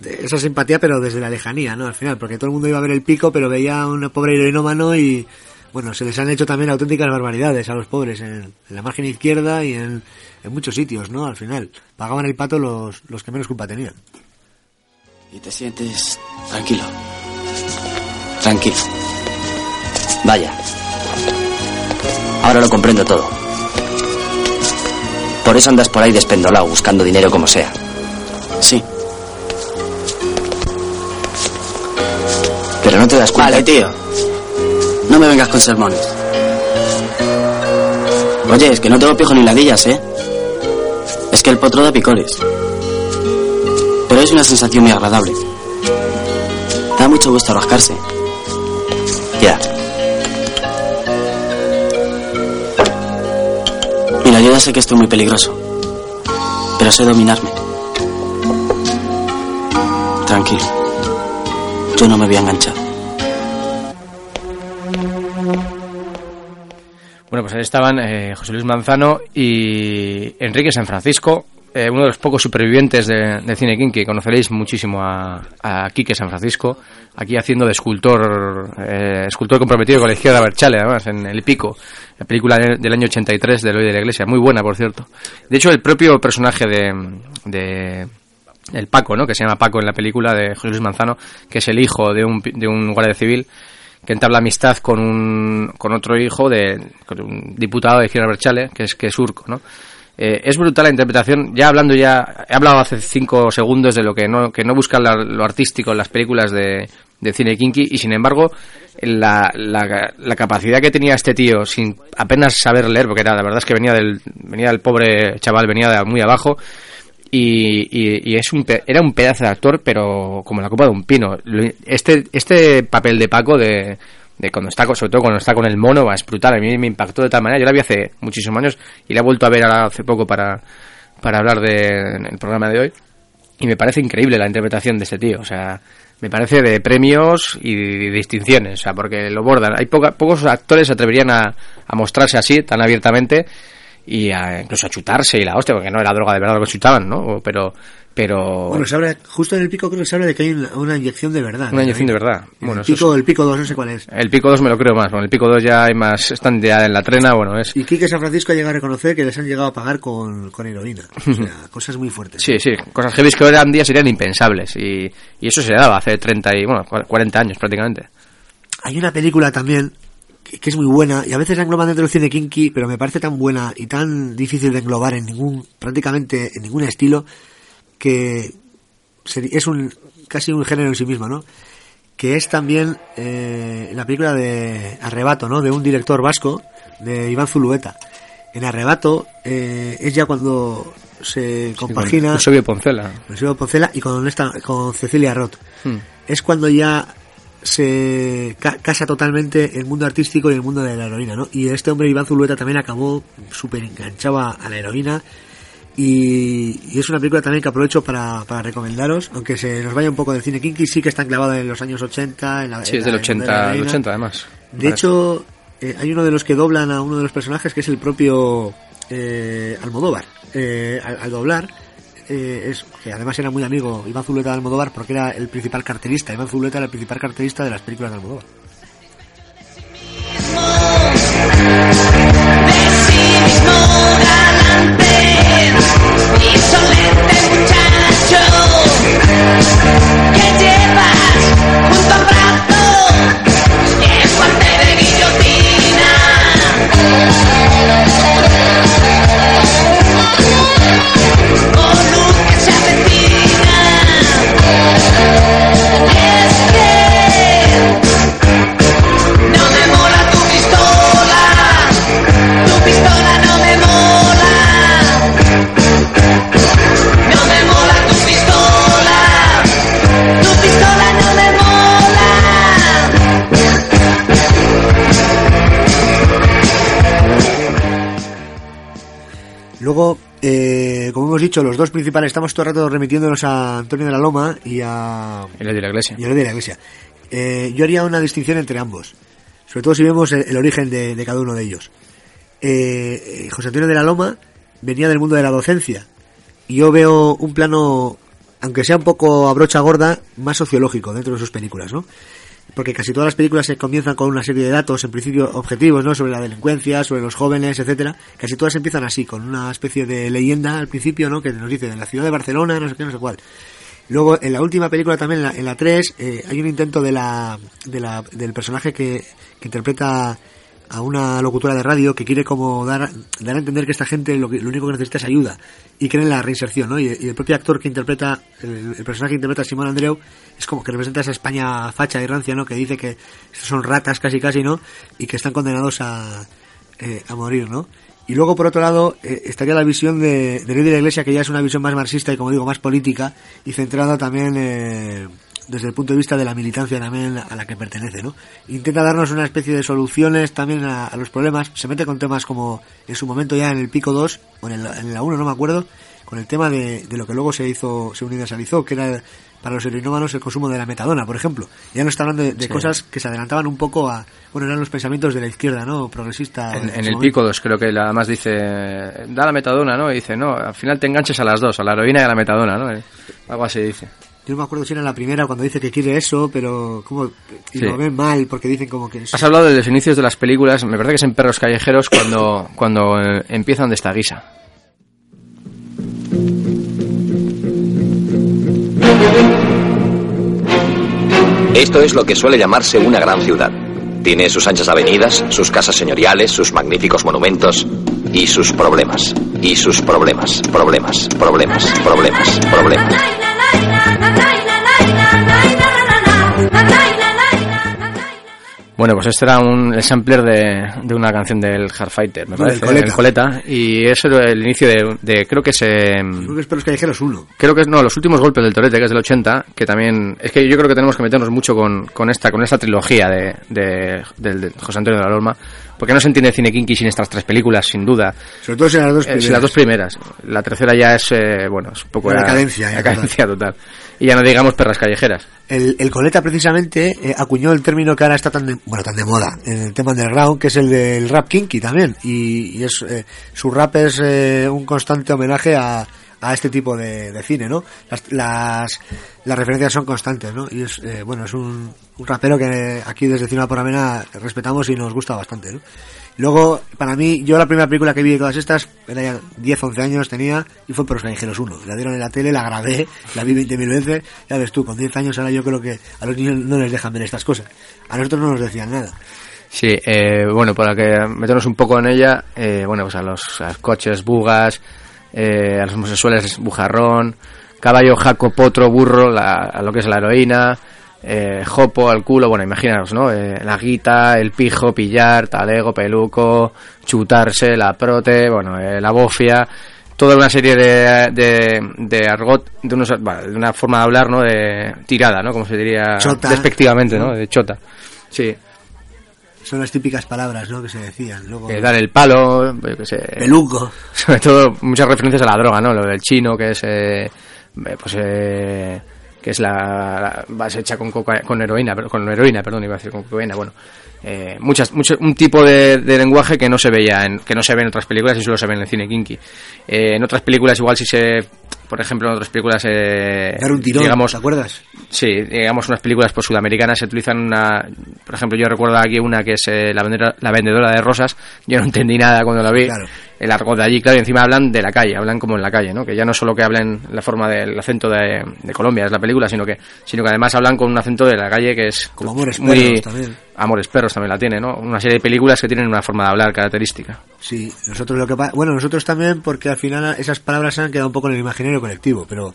de esa simpatía, pero desde la lejanía, ¿no? Al final, porque todo el mundo iba a ver el pico, pero veía a un pobre heroinómano y, bueno, se les han hecho también auténticas barbaridades a los pobres en, en la margen izquierda y en, en muchos sitios, ¿no? Al final, pagaban el pato los, los que menos culpa tenían. Y te sientes tranquilo. Tranquilo. Vaya. Ahora lo comprendo todo. Por eso andas por ahí despendolado, buscando dinero como sea. Sí. Pero no te das cuenta. Vale, tío. No me vengas con sermones. Oye, es que no tengo pijo ni ladillas, ¿eh? Es que el potro da picores. Pero es una sensación muy agradable. Da mucho gusto rascarse. Ya. Mira, yo ya sé que estoy muy peligroso. Pero sé dominarme. Tranquilo. Yo no me voy a enganchar. Bueno, pues ahí estaban eh, José Luis Manzano y Enrique San Francisco, eh, uno de los pocos supervivientes de, de cine kinky. Conoceréis muchísimo a, Quique San Francisco, aquí haciendo de escultor, eh, escultor comprometido con la izquierda Berchale, además, en El Pico, la película de- del año 83 de Eloy de la Iglesia, muy buena, por cierto. De hecho, el propio personaje de, el Paco, ¿no? Que se llama Paco en la película de José Luis Manzano, que es el hijo de un, de un guardia civil que entabla amistad con un con otro hijo de con un diputado de Izquierda Berchale, que es que es Urco, ¿no? Eh, es brutal la interpretación. Ya hablando ya, he hablado hace cinco segundos de lo que no que no busca la- lo artístico en las películas de, de cine kinky y sin embargo la, la, la capacidad que tenía este tío sin apenas saber leer, porque era la verdad es que venía del venía del pobre chaval, venía de muy abajo y, y- y es un era un pedazo de actor pero como la copa de un pino. Este este papel de Paco de, de cuando está sobre todo cuando está con el mono va es brutal a mí me impactó de tal manera. Yo la vi hace muchísimos años y la he vuelto a ver ahora hace poco para para hablar del programa de hoy. Y me parece increíble la interpretación de este tío. O sea me parece de premios y de distinciones. O sea porque lo bordan. Hay pocos actores se atreverían a, a mostrarse así tan abiertamente y a, incluso a chutarse y la hostia, porque no era droga de verdad lo que chutaban, ¿no? Pero, pero Bueno, se habla, justo en el pico creo que se habla de que hay una, inyección de verdad. una inyección de verdad. El Bueno, eso pico, es- el pico 2, no sé cuál es. el pico 2 me lo creo más, con el pico 2 ya hay más, están ya en la trena, bueno, es... Y Quique San Francisco ha llegado a reconocer que les han llegado a pagar con, con heroína. O sea, cosas muy fuertes. Sí, sí, cosas heavy que hoy en día serían impensables y, y eso se daba hace 30 y, bueno, 40 años prácticamente. Hay una película también que, es muy buena y a veces la engloban dentro del cine kinky, pero me parece tan buena y tan difícil de englobar en ningún, prácticamente en ningún estilo, que es un casi un género en sí mismo, ¿no? Que es también eh, la película de Arrebato, ¿no? De un director vasco, de Iván Zulueta. En Arrebato eh, es ya cuando se compagina... Con Eusebio Poncela. con Eusebio Poncela y con esta con Cecilia Roth. Hmm. Es cuando ya se ca- casa totalmente el mundo artístico y el mundo de la heroína, ¿no? Y este hombre Iván Zulueta también acabó súper enganchado a, la heroína y, y es una película también que aprovecho para, para recomendaros, aunque se nos vaya un poco del cine kinky, sí que está enclavada en los años 80, en la, Sí, en es del la- en la 80, del heroína. 80 además. De hecho, eh, hay uno de los que doblan a uno de los personajes que es el propio eh, Almodóvar. Eh, al, al doblar, eh, es que además era muy amigo Iván Zuleta de Almodóvar porque era el principal cartelista. Iván Zuleta era el principal cartelista de las películas de Almodóvar. Insolente Oh, luz que se. Luego, eh, como hemos dicho, los dos principales estamos todo el rato remitiéndonos a Antonio de la Loma y a, El de la iglesia. y Ley de la Iglesia. Eh, yo haría una distinción entre ambos, sobre todo si vemos el, el origen de, de cada uno de ellos. Eh, eh, José Antonio de la Loma venía del mundo de la docencia y yo veo un plano, aunque sea un poco a brocha gorda, más sociológico dentro de sus películas, ¿no? Porque casi todas las películas se comienzan con una serie de datos, en principio objetivos, ¿no? Sobre la delincuencia, sobre los jóvenes, etcétera. Casi todas empiezan así, con una especie de leyenda al principio, ¿no? Que nos dice, en la ciudad de Barcelona, no sé qué, no sé cuál. Luego, en la última película también, en la 3, eh, hay un intento de la, de la, del personaje que, que interpreta a una locutora de radio que quiere como dar, dar a entender que esta gente lo, que- lo único que necesita es ayuda y cree en la reinserción, ¿no? Y, el propio actor que interpreta, el, personaje que interpreta a Simón Andreu es como que representa esa España facha y rancia, ¿no? Que dice que son ratas casi casi, ¿no? Y que están condenados a, eh, a morir, ¿no? Y luego, por otro lado, eh, estaría la visión de, de la Iglesia, que ya es una visión más marxista y, como digo, más política y centrada también eh, desde el punto de vista de la militancia también a la que pertenece, ¿no? Intenta darnos una especie de soluciones también a, a los problemas. Se mete con temas como en su momento ya en el Pico 2 o en, el, en la 1, no me acuerdo, con el tema de, de lo que luego se hizo, se universalizó, que era para los heroinómanos el consumo de la metadona, por ejemplo. Ya no está hablando de, de Sí. cosas que se adelantaban un poco a, bueno, eran los pensamientos de la izquierda, ¿no? Progresista. En, en su el momento. pico 2 creo que la- además dice, da la metadona, ¿no? Y dice, no, al final te enganches a las dos, a la heroína y a la metadona, ¿no? Eh, Algo así dice. Yo no me acuerdo si era la primera cuando dice que quiere eso, pero como y Sí. lo ven mal porque dicen como que es- Has hablado de los inicios de las películas, me parece que es en Perros Callejeros cuando, cuando eh, empiezan de esta guisa. Esto es lo que suele llamarse una gran ciudad. Tiene sus anchas avenidas, sus casas señoriales, sus magníficos monumentos y sus problemas. Y sus problemas, problemas, problemas, problemas, problemas. Bueno, pues este era un el sampler de, de una canción del Hardfighter, me parece, del Coleta. el Coleta, y eso era el inicio de, de- creo que se... Creo que es Perros Callejeros uno. Creo que es, no, los últimos golpes del Torete, que es del 80, que también, es que yo creo que tenemos que meternos mucho con, con esta, con esta trilogía de, de, de José Antonio de la Lorma, porque no se entiende cine kinky sin estas tres películas, sin duda. Sobre todo si las dos Eh, primeras. sin las dos primeras. La tercera ya es, eh, bueno, es un poco... Ya, decadencia total. Y ya no digamos perras callejeras. El, el Coleta precisamente eh, acuñó el término que ahora está tan de, bueno, tan de moda en el tema underground, que es el del rap kinky también. Y, y es, eh, su rap es eh, un constante homenaje a, a este tipo de, de cine, ¿no? Las, las, las referencias son constantes, ¿no? Y es, eh, bueno, es un, un rapero que aquí desde Cinema por Amena respetamos y nos gusta bastante, ¿no? Luego, para mí, yo la primera película que vi de todas estas, era ya 10, 11 años tenía, y fue Perros Callejeros 1. La dieron en la tele, la grabé, la vi 20.000 veces, ya ves tú, con 10 años ahora yo creo que a los niños no les dejan ver estas cosas. A nosotros no nos decían nada. Sí, eh, bueno, para que meternos un poco en ella, eh, bueno, pues los, a los coches, bugas, eh, a los homosexuales, bujarrón, caballo, jaco, potro, burro, la- a lo que es la heroína, eh, jopo, al culo, bueno, imaginaros, ¿no? Eh, la guita, el pijo, pillar, talego, peluco, chutarse, la prote, bueno, eh, la bofia, toda una serie de, de, de argot, de, unos, bueno, de una forma de hablar, ¿no? De tirada, ¿no? Como se diría Chota. despectivamente, ¿no? De chota. Sí, Son las típicas palabras, ¿no? Que se decían. Luego, que dar el palo, yo qué sé, peluco. sobre todo muchas referencias a la droga, ¿no? Lo del chino, que es, eh, eh, pues, eh, que es la, la base hecha con coca, con heroína, pero con heroína, perdón, iba a decir con cocaína, bueno, eh, muchas, mucho, un tipo de, de lenguaje que no se veía, en, que no se ve en otras películas y solo se ve en el cine kinky. Eh, en otras películas igual sí se, por ejemplo, en otras películas... Eh, Dar un tirón, digamos, ¿te acuerdas? Sí, digamos unas películas pues sudamericanas se utilizan una... Por ejemplo, yo recuerdo aquí una que es eh, la, vendedora, la vendedora de rosas. Yo no entendí nada cuando la vi. Claro. El argot de allí, claro, y encima hablan de la calle, hablan como en la calle, ¿no? Que ya no solo que hablen la forma del acento de, de Colombia, es la película, sino que sino que además hablan con un acento de la calle que es Como Amores muy... Perros también. Amores Perros también la tiene, ¿no? Una serie de películas que tienen una forma de hablar característica. Sí, nosotros lo que bueno, nosotros también porque al final esas palabras se han quedado un poco en el imaginario colectivo, pero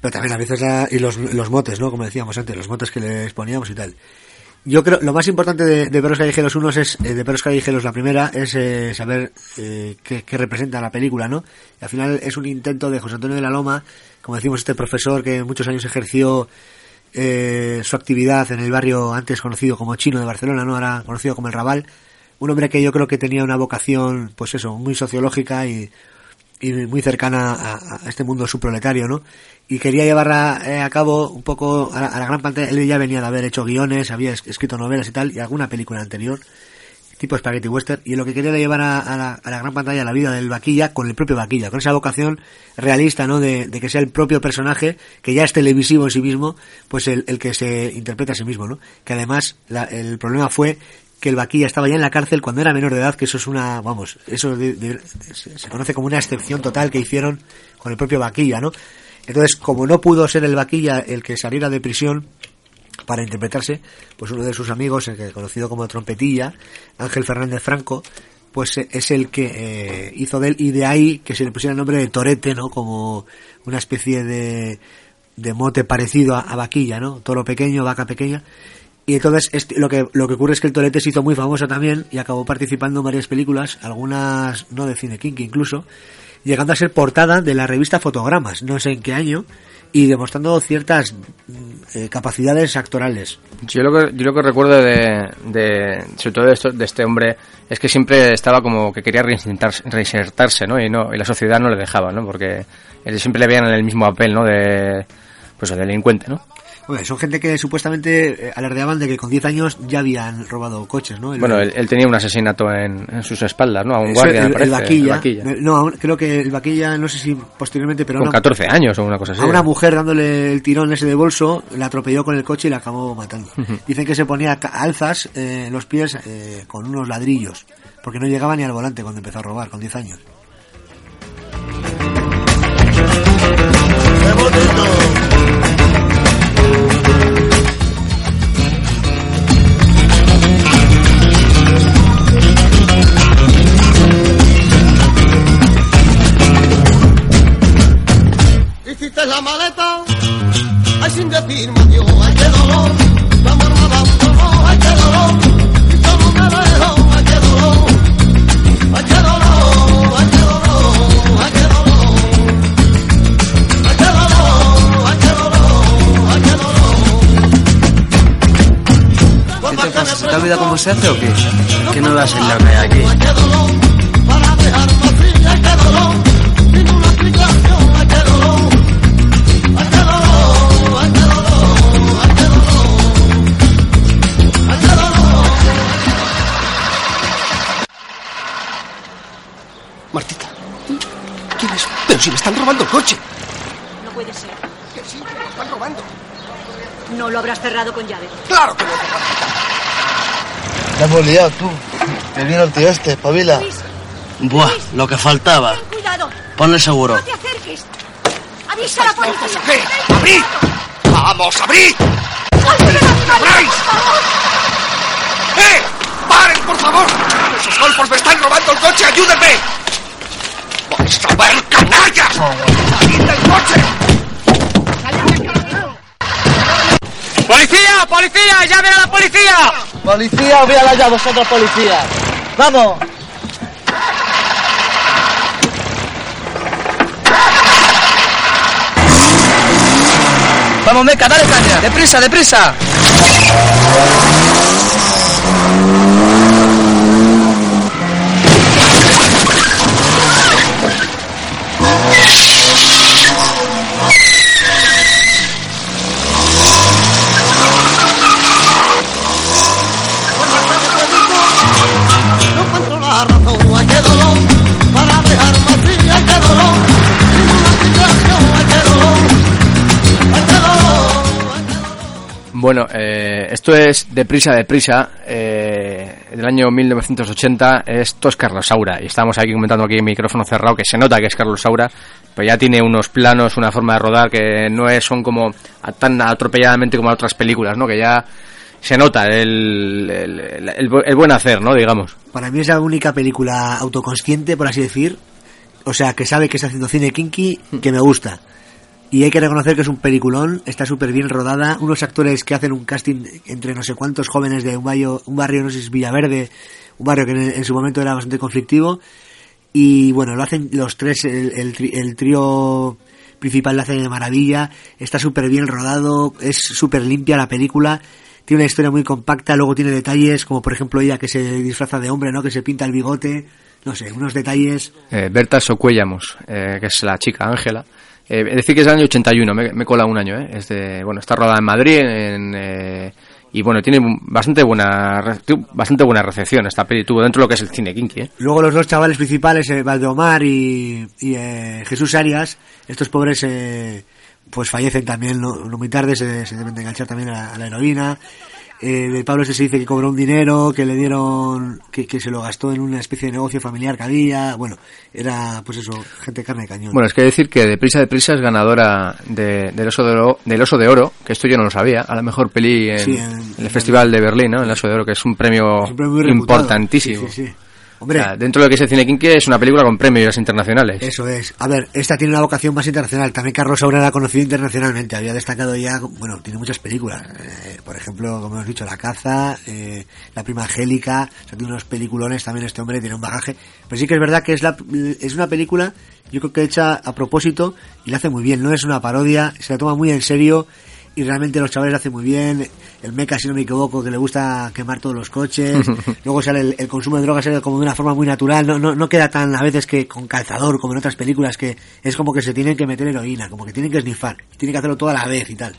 pero también a veces la- y los, los motes, ¿no? Como decíamos antes, los motes que les poníamos y tal. Yo creo lo más importante de, de Perros Callejeros unos es eh, de Perros Callejeros la primera es eh, saber eh, qué, qué representa la película, ¿no? Y al final es un intento de José Antonio de la Loma, como decimos este profesor que muchos años ejerció eh, su actividad en el barrio antes conocido como Chino de Barcelona, no ahora conocido como el Raval, un hombre que yo creo que tenía una vocación, pues eso, muy sociológica y, y muy cercana a, este mundo subproletario, ¿no? Y quería llevar a, eh, a cabo un poco a la, gran pantalla. Él ya venía de haber hecho guiones, había es- escrito novelas y tal, y alguna película anterior, tipo Spaghetti Western, y lo que quería era llevar a, la, gran pantalla la vida del vaquilla con el propio vaquilla, con esa vocación realista, ¿no? De, de que sea el propio personaje, que ya es televisivo en sí mismo, pues el, el que se interpreta a sí mismo, ¿no? Que además el problema fue que el vaquilla estaba ya en la cárcel cuando era menor de edad, que eso es una, vamos, eso de- se conoce como una excepción total que hicieron con el propio vaquilla, ¿no? Entonces, como no pudo ser el vaquilla el que saliera de prisión para interpretarse, pues uno de sus amigos, el que conocido como Trompetilla, Ángel Fernández Franco, pues eh, es el que eh, hizo de él y de ahí que se le pusiera el nombre de Torete, ¿no? Como una especie de, de mote parecido a, a vaquilla, ¿no? Toro pequeño, vaca pequeña. Y entonces este- lo que lo que ocurre es que el Torete se hizo muy famoso también y acabó participando en varias películas, algunas no de cine kinky incluso, llegando a ser portada de la revista Fotogramas, no sé en qué año, y demostrando ciertas mm, eh, capacidades actorales. Yo lo que, yo lo que recuerdo de, de sobre todo de, esto- de este hombre es que siempre estaba como que quería reinsertarse, ¿no? Y no y la sociedad no le dejaba, ¿no? Porque él siempre le veían en el mismo papel, ¿no? De pues el delincuente, ¿no? Son gente que supuestamente eh, alardeaban de que con 10 años ya habían robado coches, ¿no? El- Bueno, él, él tenía un asesinato en, en sus espaldas, ¿no? A un eso, guardia, me el, el parece, vaquilla. el vaquilla. No, creo que el vaquilla, no sé si posteriormente, pero Con una, 14 años o una cosa así. a una mujer dándole el tirón ese de bolso, la atropelló con el coche y la acabó matando. Dicen que se ponía alzas eh, en los pies eh, con unos ladrillos, porque no llegaba ni al volante cuando empezó a robar, con 10 años. Olvidado cómo se hace o qué? Que no das en lo que hay aquí. Martita. ¿Quién es? Pero si le están robando el coche. No puede ser. Que sí, que lo están robando. No lo habrás cerrado con llave. Claro que no. La hemos liado tú. Que vino el tío este, espabila. Buah, lo que faltaba. Cuidado. Ponle seguro. No te acerques. Avisa a la policía. ¿Qué? ¡Abrid! ¡Vamos, abrid! ¡Abráis! ¡Eh! ¡Paren, por favor! ¡Esos golfos me están robando el coche! ¡Ayúdenme! ¡Vais a ver, canallas! ¡Salid del coche! ¡Policía! ¡Policía! ¡Llamen a la policía! Policía, os ya vosotros, policía. ¡Vamos! ¡Vamos, Meca, dale caña! ¡Deprisa, deprisa! Bueno, eh, esto es Deprisa, Deprisa, eh, del año 1980. Esto es Carlos Saura. Y estamos aquí comentando aquí en micrófono cerrado que se nota que es Carlos Saura. Pero ya tiene unos planos, una forma de rodar que no es, son como a- tan atropelladamente como otras películas, ¿no? Que ya se nota el, el, el- el bu- el buen hacer, ¿no? Digamos. Para mí es la única película autoconsciente, por así decir. O sea, que sabe que está haciendo cine kinky, que me gusta. Y hay que reconocer que es un peliculón, está súper bien rodada. Unos actores que hacen un casting entre no sé cuántos jóvenes de un barrio, un barrio no sé si es Villaverde, un barrio que en, su momento era bastante conflictivo. Y bueno, lo hacen los tres, el, el, el trío principal lo hace de maravilla. Está súper bien rodado, es súper limpia la película. Tiene una historia muy compacta, luego tiene detalles, como por ejemplo ella que se disfraza de hombre, ¿no? Que se pinta el bigote. No sé, unos detalles Eh, Berta Socuellamos, eh, que es la chica Ángela. Eh, decir, que es del año 81, me, me cola un año, ¿eh? Es bueno, está rodada en Madrid en, eh, y bueno, tiene bastante buena bastante buena recepción esta peli, tuvo dentro de lo que es el cine kinky, ¿eh? Luego los dos chavales principales, eh, Valdeomar y, eh, Jesús Arias, estos pobres eh, pues fallecen también, no, muy tarde, se, se deben de enganchar también a, a la heroína. Eh, de Pablo se dice que cobró un dinero, que le dieron, que, que se lo gastó en una especie de negocio familiar que había. Bueno, era pues eso, gente carne de cañón. Bueno, es que decir que Deprisa Deprisa es ganadora de- del, oso de oro, del Oso de Oro, que esto yo no lo sabía, a la mejor peli en, Sí, en- en el Festival de Berlín, ¿no? El Oso de Oro, que es un premio, Es un premio muy reputado. importantísimo. Sí. Hombre, O sea, dentro de lo que es el cine kinky es una película con premios internacionales. Eso es. A ver, esta tiene una vocación más internacional. También Carlos Saura la ha conocido internacionalmente. Había destacado ya, bueno, tiene muchas películas. Eh, por ejemplo, como hemos dicho, La Caza, eh, La Prima Angélica. O sea, tiene unos peliculones también este hombre, tiene un bagaje. Pero sí que es verdad que es, la, es una película, yo creo que hecha a propósito y la hace muy bien. No es una parodia, se la toma muy en serio y realmente los chavales lo hacen muy bien. El meca, si no me equivoco, que le gusta quemar todos los coches. Luego sale el, el consumo de drogas sale como de una forma muy natural. No, no, no queda tan a veces que con calzador como en otras películas que es como que se tienen que meter heroína, como que tienen que snifar. Tienen que hacerlo toda la vez y tal.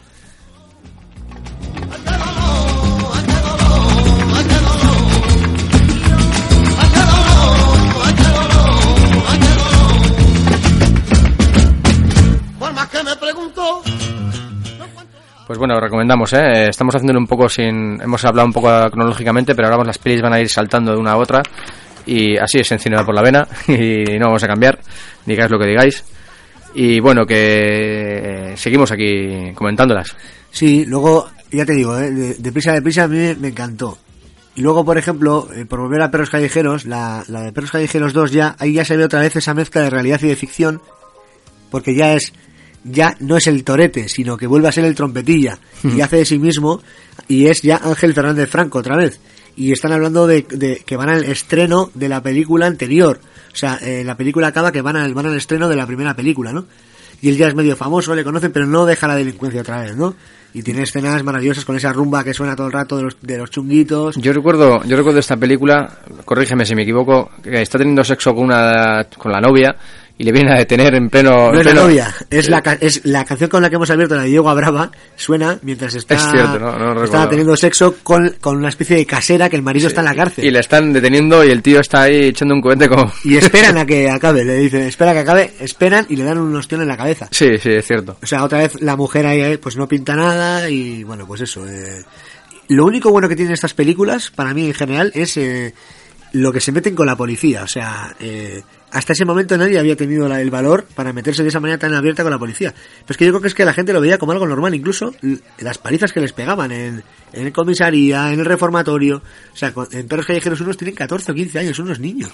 Por más que me pregunto, Pues bueno, recomendamos, ¿eh? Estamos haciéndolo un poco sin... Hemos hablado un poco cronológicamente, pero ahora las pelis van a ir saltando de una a otra. Y así es encima por la vena. Y no vamos a cambiar. Digáis lo que digáis. Y bueno, que seguimos aquí comentándolas. Sí, luego, ya te digo, ¿eh? de, de prisa de prisa a mí me, me encantó. Y luego, por ejemplo, eh, por volver a Perros Callejeros, la, la de Perros Callejeros 2 ya, ahí ya se ve otra vez esa mezcla de realidad y de ficción, porque ya es, ya no es el torete, sino que vuelve a ser el trompetilla, y hace de sí mismo, y es ya Ángel Fernández Franco otra vez. Y están hablando de, de que van al estreno de la película anterior. O sea, eh, la película acaba que van al, van al estreno de la primera película, ¿no? Y él ya es medio famoso, le conocen, pero no deja la delincuencia otra vez, ¿no? Y tiene escenas maravillosas con esa rumba que suena todo el rato de los, de los chunguitos. Yo recuerdo, yo recuerdo esta película, corrígeme si me equivoco, que está teniendo sexo con una con la novia y le viene a detener en pleno... No en es la pleno- novia, es la, ca- es la canción con la que hemos abierto, la de Diego Brava, suena mientras está, Es cierto, no- no está teniendo sexo con, con una especie de casera que el marido está en la cárcel. Y le están deteniendo y el tío está ahí echando un cohete como... Y esperan a que acabe, le dicen, espera que acabe, esperan y le dan un ostión en la cabeza. Sí, sí, es cierto. O sea, otra vez la mujer ahí eh, pues no pinta nada y bueno, pues eso. eh. Lo único bueno que tienen estas películas, para mí en general, es eh, lo que se meten con la policía. O sea, eh, hasta ese momento nadie había tenido el valor para meterse de esa manera tan abierta con la policía. Pero es que yo creo que es que la gente lo veía como algo normal, incluso las palizas que les pegaban en, en el comisaría, en el reformatorio. O sea, en Perros Callejeros unos tienen 14 o 15 años, unos niños.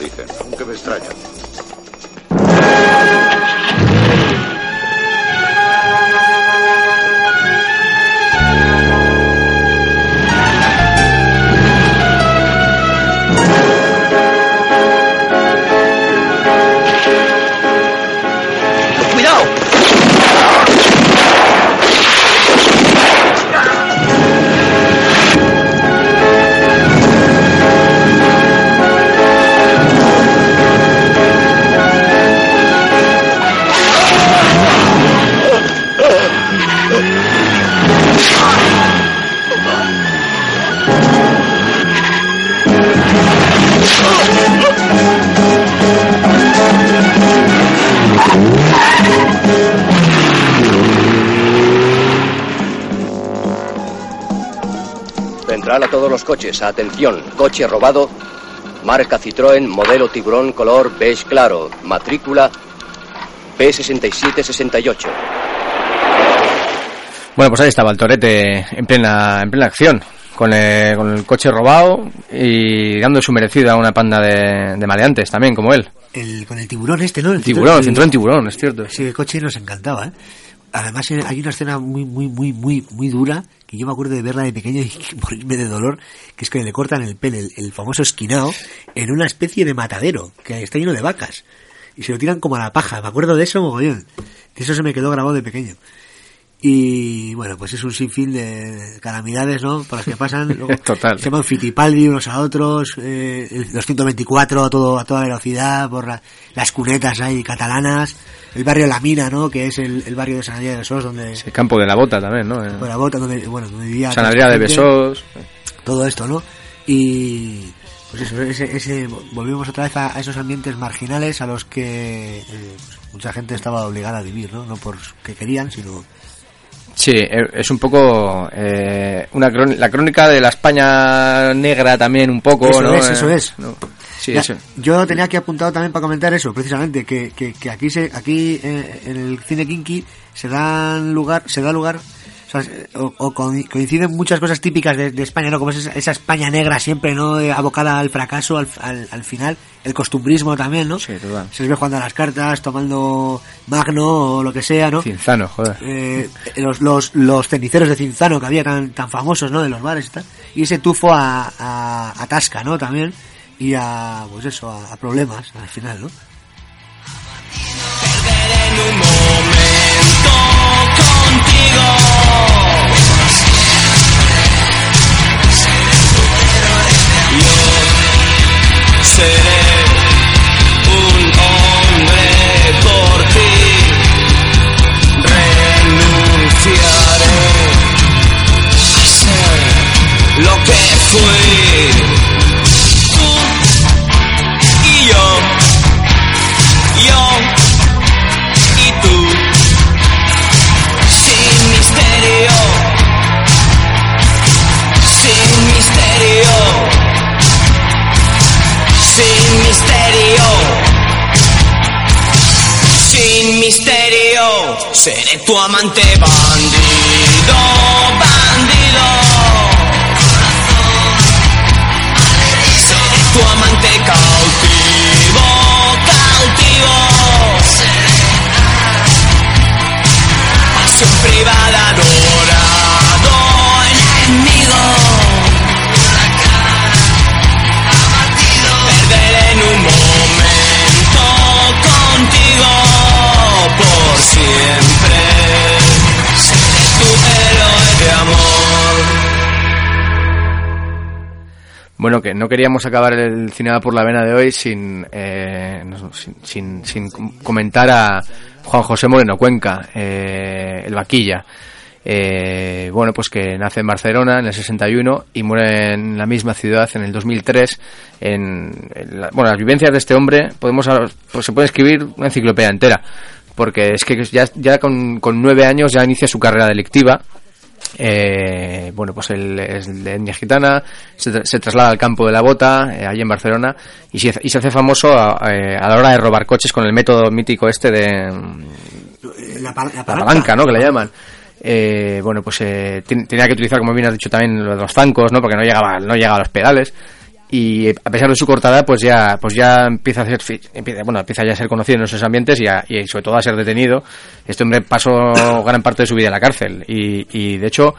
Dicen, aunque me extraña. Coches. Atención, coche robado. Marca Citroën, modelo tiburón, color beige claro. Matrícula P6768. Bueno, pues ahí estaba el Torete en plena, en plena acción, con el, con el coche robado y dando su merecido a una panda de, de maleantes también, como él. El, con el tiburón este, ¿no? El Tiburón, el- centró en tiburón, es cierto. Sí, el coche nos encantaba, ¿eh? Además eh, hay una escena muy, muy, muy, muy, muy dura que yo me acuerdo de verla de pequeño y morirme de dolor, que es que le cortan el pelo, el, el famoso esquinao, en una especie de matadero que está lleno de vacas y se lo tiran como a la paja. Me acuerdo de eso mogollón. Eso se me quedó grabado de pequeño. Y bueno, pues es un sinfín de calamidades, ¿no? Por las que pasan. Luego Total. Se llaman fitipaldi unos a otros, eh, el 224 a, todo, a toda velocidad, por la- las cunetas ahí catalanas, el barrio La Mina, ¿no? Que es el, el barrio de San Adrià de Besós, donde... El campo de la bota también, ¿no? Por la bota, donde, bueno, donde vivía... San Adrià de Besós. Todo esto, ¿no? Y... Pues eso, ese, ese, volvimos otra vez a, a esos ambientes marginales a los que eh, pues, mucha gente estaba obligada a vivir, ¿no? No porque querían, sino Sí, eh, es un poco eh, una crón- la crónica de la España negra también un poco, Eso ¿no? es, Eh, eso es. no. Sí, Ya, eso. Yo tenía aquí apuntado también para comentar eso, precisamente, que, que, que aquí se, aquí eh, en el cine kinky se dan lugar, se da lugar, o, sea, se- o- o co- coinciden muchas cosas típicas de, de España, ¿no? Como es esa, esa España negra siempre, ¿no? Eh, abocada al fracaso al, al, al final, el costumbrismo también, ¿no? Sí, total. Se les ve jugando a las cartas, tomando magno o lo que sea, ¿no? Cinzano, joder. eh, los, los, los ceniceros de Cinzano que había tan, tan famosos, ¿no? De los bares y tal. Y ese tufo a, a, a Tasca, ¿no? También. Y a, pues eso, a, a problemas al final, ¿no? tuo amante bandi. Que no queríamos acabar el Cinema por la Vena de hoy sin, eh, sin, sin, sin com- comentar a Juan José Moreno Cuenca, eh, el vaquilla. eh, bueno, pues que nace en Barcelona en el 61 y muere en la misma ciudad en el 2003. En, en la- bueno, las vivencias de este hombre podemos, pues se puede escribir una enciclopedia entera, porque es que ya, ya con, con nueve años ya inicia su carrera delictiva. Eh, bueno, pues él es de etnia gitana, se, tra- se traslada al campo de la bota, eh, allí en Barcelona, y se, y se hace famoso a, eh, a la hora de robar coches con el método mítico este de, La, pa- la la palanca. ¿no? Que le llaman. Eh, bueno, pues eh, ten- tenía que utilizar, como bien has dicho también, los zancos, ¿no? Porque no llegaba, no llegaba a los pedales. Y eh, a pesar de su corta edad, pues ya, pues ya empieza a ser, empieza, bueno, empieza ya a ser conocido en esos ambientes y, a- y sobre todo a ser detenido. Este hombre pasó gran parte de su vida en la cárcel. Y, y de hecho,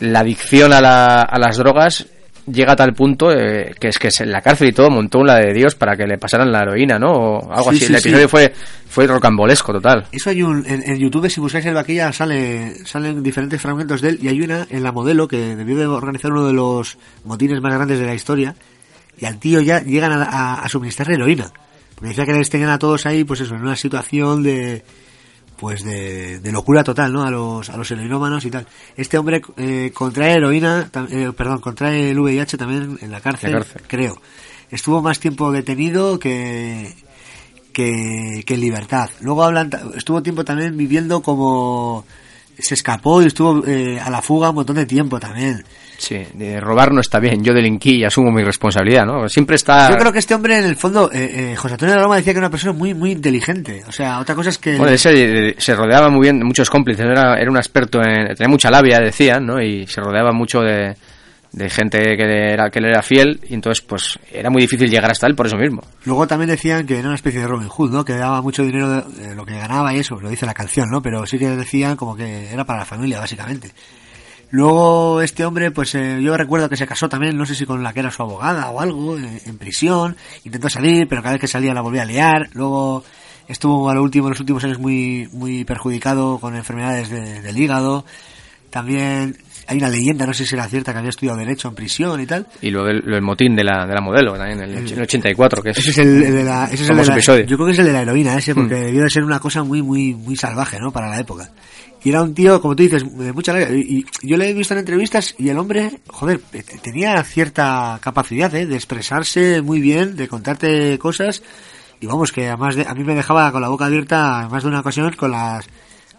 la adicción a, la- a las drogas llega a tal punto eh, que es que en la cárcel y todo montó una de Dios para que le pasaran la heroína, ¿no? O algo Sí, así. sí, el episodio sí. fue, fue rocambolesco total. Eso hay un, en, en YouTube, si buscáis el vaquilla, sale, salen diferentes fragmentos de él y hay una en la modelo que debió de organizar uno de los motines más grandes de la historia y al tío ya llegan a, a, a suministrarle heroína. Porque decía que les tenían a todos ahí, pues eso, en una situación de, pues de, de locura total, ¿no? A los, a los heroinómanos y tal. Este hombre eh, contrae heroína, eh, perdón, contrae el VIH también en la cárcel, la cárcel. creo. Estuvo más tiempo detenido que, que, que en libertad. Luego hablan, estuvo tiempo también viviendo como se escapó y estuvo eh, a la fuga un montón de tiempo también. Sí, de robar no está bien. Yo delinquí y asumo mi responsabilidad, ¿no? Siempre está. Yo creo que este hombre en el fondo, eh, eh, José Antonio de Roma decía que era una persona muy muy inteligente. O sea, otra cosa es que Bueno, él se, se rodeaba muy bien de muchos cómplices. Era, era un experto en. Tenía mucha labia, decían, ¿no? Y se rodeaba mucho de, de gente que le, era, que le era fiel. Y entonces, pues, era muy difícil llegar hasta él por eso mismo. Luego también decían que era una especie de Robin Hood, ¿no? Que daba mucho dinero de, lo que ganaba y eso, lo dice la canción, ¿no? Pero sí que decían como que era para la familia, básicamente. Luego este hombre, pues eh, yo recuerdo que se casó también, no sé si con la que era su abogada o algo, en prisión. Intentó salir, pero cada vez que salía la volvía a liar. Luego estuvo a lo último, en los últimos años muy, muy perjudicado con enfermedades de- del hígado. También hay una leyenda, no sé si era cierta, que había estudiado Derecho en prisión y tal. Y luego el, el motín de la, de la modelo, también, el, el 84, que es. Ese es el, el de la, ese es el de la- episodio. yo creo que es el de la heroína ese, porque Hmm. debió de ser una cosa muy, muy, muy salvaje, ¿no? Para la época. Y era un tío, como tú dices, de mucha y yo le he visto en entrevistas y el hombre, joder, eh, tenía cierta capacidad, ¿eh? De expresarse muy bien, de contarte cosas. Y vamos, que además de, a mí me dejaba con la boca abierta más de una ocasión con las...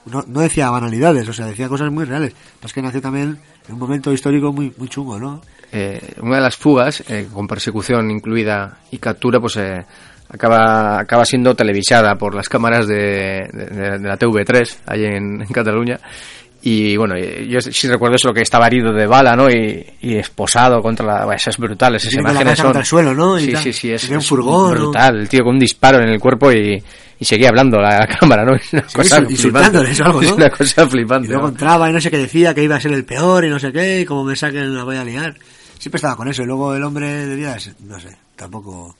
No, no decía banalidades, o sea, decía cosas muy reales. Es que nació también en un momento histórico muy, muy chungo, ¿no? eh, una de las fugas, eh, con persecución incluida y captura, pues eh, acaba, acaba siendo televisada por las cámaras de, de- la TV3, allí en, en Cataluña. Y bueno, eh, yo sí recuerdo eso, que estaba herido de bala, ¿no? Y, y esposado contra la... bueno, esas brutales, esas la imágenes son... contra el suelo, ¿no? Y sí, sí, sí, es, un es furgón, ¿no? brutal. El tío con un disparo en el cuerpo y, y seguía hablando a la cámara, ¿no? Es una Sí, cosa insul- insultándoles o algo. ¿no? Es una cosa flipante. Y luego ¿no? entraba y no sé qué decía, que iba a ser el peor y no sé qué, y como me saquen la voy a liar. Siempre estaba con eso, y luego el hombre de ser- no sé, tampoco...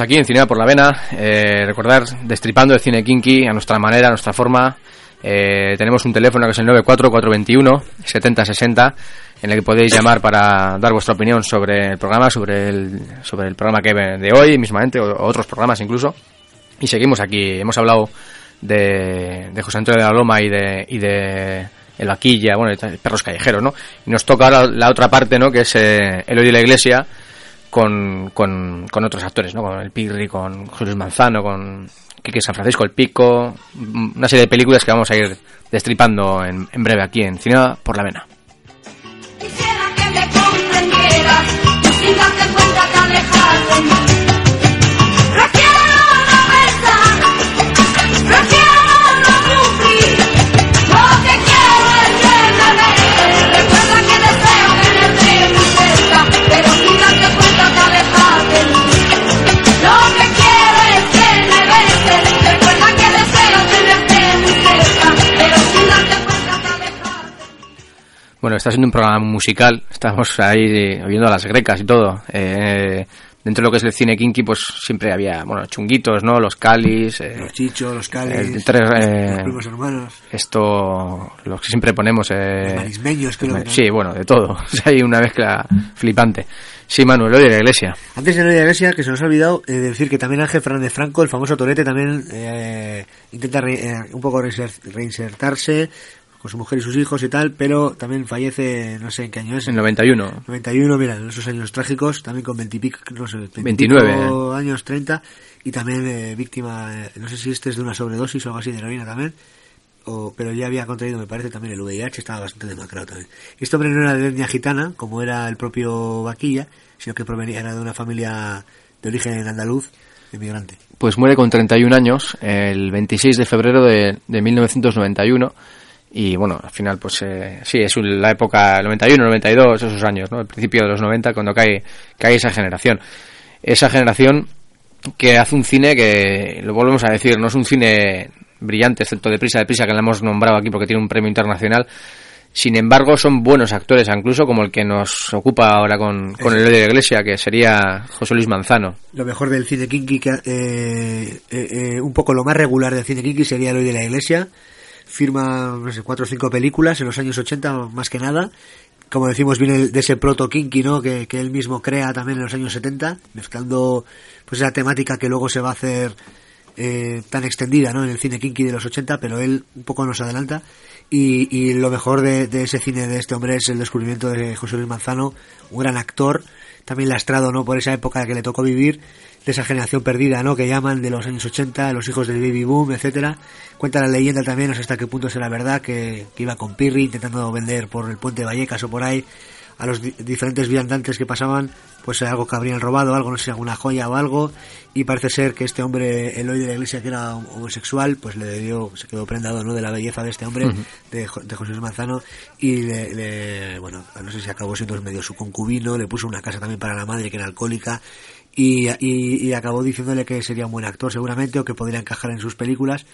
aquí en Cinema por la Vena. Eh, recordar, destripando el cine kinky a nuestra manera, a nuestra forma. Eh, tenemos un teléfono que es el 94421-7060 en el que podéis llamar para dar vuestra opinión sobre el programa, sobre el, sobre el programa que de hoy mismamente, o, otros programas incluso. Y seguimos aquí. Hemos hablado de, de José Antonio de la Loma y de, y de El Vaquilla, bueno, y Perros Callejeros, ¿no? Y nos toca ahora la otra parte, ¿no? Que es eh, Eloy de la Iglesia con, con, con otros actores, ¿no? Con el Pirri, con Luis Manzano, con Quique San Francisco, El Pico, una serie de películas que vamos a ir destripando en, en breve aquí en Cine por la Vena. Bueno, está siendo un programa musical, estamos ahí oyendo a las grecas y todo. Eh, dentro de lo que es el cine kinky, pues siempre había, bueno, chunguitos, ¿no? Los calis. eh, Los chichos, los eh, cales, tres, eh, los primos hermanos. Esto, los que siempre ponemos. Eh, Los marismeños, creo que Sí, bueno, de todo. O sea, hay una mezcla flipante. Sí, Manuel, hoy de la iglesia. Antes de la iglesia, que se nos ha olvidado eh, decir que también Ángel Fernández Franco, el famoso Torete, también eh, intenta re- eh, un poco reinser- reinsertarse con su mujer y sus hijos y tal, pero también fallece, no sé en qué año es. En 91. 91, mira, en esos años trágicos, también con 20 y pico, no sé, 20 y 29, pico años, 30, y también eh, víctima, eh, no sé si este es de una sobredosis o algo así de heroína también, o, pero ya había contraído, me parece, también el VIH, estaba bastante demacrado también. Este hombre no era de etnia gitana, como era el propio Vaquilla, sino que provenía, era de una familia de origen andaluz, inmigrante. Pues muere con 31 años, el 26 de febrero de, de 1991. Y bueno, al final, pues eh, sí, es un- la época 91, 92, esos años, ¿no? El principio de los 90, cuando cae, cae esa generación. Esa generación que hace un cine que, lo volvemos a decir, no es un cine brillante, excepto de Prisa de Prisa, que la hemos nombrado aquí porque tiene un premio internacional. Sin embargo, son buenos actores, incluso como el que nos ocupa ahora con, con el de la iglesia, que sería José Luis Manzano. Lo mejor del cine kinky, que, eh, eh, eh, un poco lo más regular del cine kinky sería el hoy de la iglesia. Firma, no sé, cuatro o cinco películas en los años 80, más que nada. Como decimos, viene de ese proto kinky, ¿no? Que, que él mismo crea también en los años 70, mezclando pues esa temática que luego se va a hacer eh, tan extendida, ¿no? En el cine kinky de los 80, pero él un poco nos adelanta. Y, y lo mejor de, de ese cine de este hombre es el descubrimiento de José Luis Manzano, un gran actor, también lastrado, ¿no? Por esa época que le tocó vivir, de esa generación perdida, ¿no? Que llaman de los años 80, los hijos del baby boom, etcétera. Cuenta la leyenda también, no sé hasta qué punto será verdad, que, que iba con Pirri intentando vender por el puente de Vallecas o por ahí a los di- diferentes viandantes que pasaban, pues algo que habrían robado, algo, no sé, alguna joya o algo, y parece ser que este hombre, el hoy de la iglesia que era homosexual, pues le dio, se quedó prendado, ¿no? De la belleza de este hombre, Ujú. de, Jo- de José Manzano, y le, le- bueno, no sé si acabó siendo medio su concubino, le puso una casa también para la madre que era alcohólica, y, y, y acabó diciéndole que sería un buen actor seguramente, o que podría encajar en sus películas,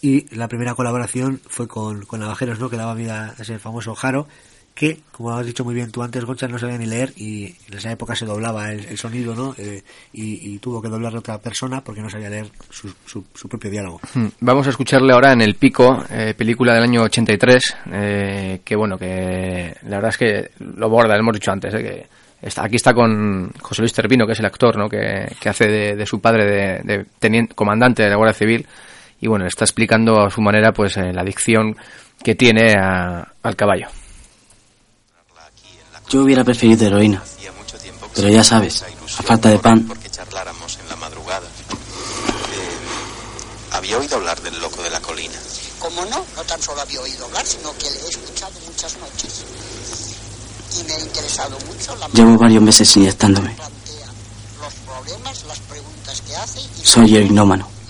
y la primera colaboración fue con, con Navajeros, ¿no? Que daba vida a ese famoso Jaro, que, como has dicho muy bien tú antes, Goncha no sabía ni leer y en esa época se doblaba el, el sonido, ¿no? Eh, y, tuvo que doblarle a otra persona porque no sabía leer su, su, su propio diálogo. Hmm, Vamos a escucharle ahora en El Pico, eh, película del año 83, eh, que bueno, que la verdad es que lo borda, lo hemos dicho antes, eh, que está, aquí está con José Luis Terpino, que es el actor, ¿no? que, que hace de, de su padre de, de teniente, comandante de la Guardia Civil, y bueno, está explicando a su manera pues eh, la adicción que tiene a- al caballo. Yo hubiera preferido heroína. Pero ya sabes, a falta de pan. Porque charláramos en la madrugada. Eh, había oído hablar del loco de la colina. Como no, no tan solo había oído hablar, sino que le he escuchado muchas noches. Y me ha interesado mucho la Llevo varios meses inyectándome. los problemas, las preguntas que hace y Soy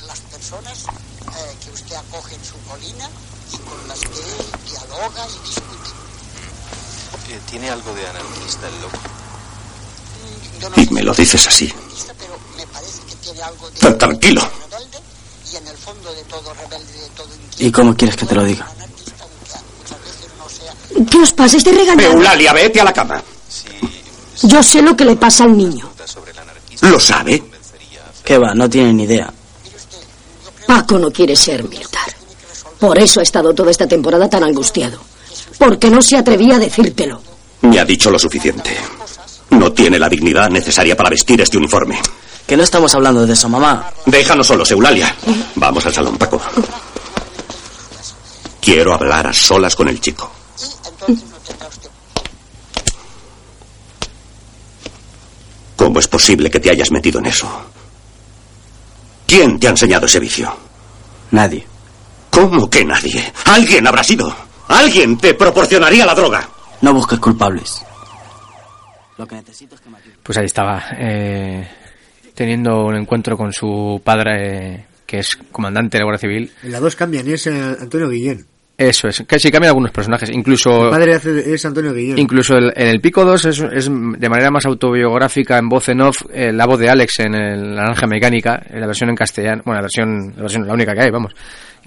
las personas eh, que usted acoge en su colina y con las que él dialoga y discute. Eh, ¿Tiene algo de anarquista el loco? Y me lo dices así. Pero me parece que tiene algo de Tan tranquilo. rebelde y en el fondo de todo rebelde, de todo ¿Y cómo quieres que te lo diga? ¿Qué os pasa? Estoy regañando. Eulalia, vete a la cama. Yo sé lo que le pasa al niño. ¿Lo sabe? ¿Qué va? No tiene ni idea. Paco no quiere ser militar. Por eso ha estado toda esta temporada tan angustiado. Porque no se atrevía a decírtelo. Me ha dicho lo suficiente. No tiene la dignidad necesaria para vestir este uniforme. Que no estamos hablando de eso, mamá. Déjanos solos, Eulalia. Vamos al salón, Paco. Quiero hablar a solas con el chico. ¿Cómo es posible que te hayas metido en eso? ¿Quién te ha enseñado ese vicio? Nadie. ¿Cómo que nadie? Alguien habrá sido. Alguien te proporcionaría la droga. No busques culpables. Lo que necesito es que me. Pues ahí estaba, eh, teniendo un encuentro con su padre, eh, que es comandante de la Guardia Civil. En la 2 cambian y es eh, Antonio Guillén. Eso es, que sí cambian algunos personajes, incluso... El padre hace- es Antonio Guillén. Incluso el- en el Pico 2 es, es de manera más autobiográfica en voz en off eh, la voz de Alex en el La Naranja Mecánica, en la versión en castellano, bueno, la versión, la versión la única que hay, vamos.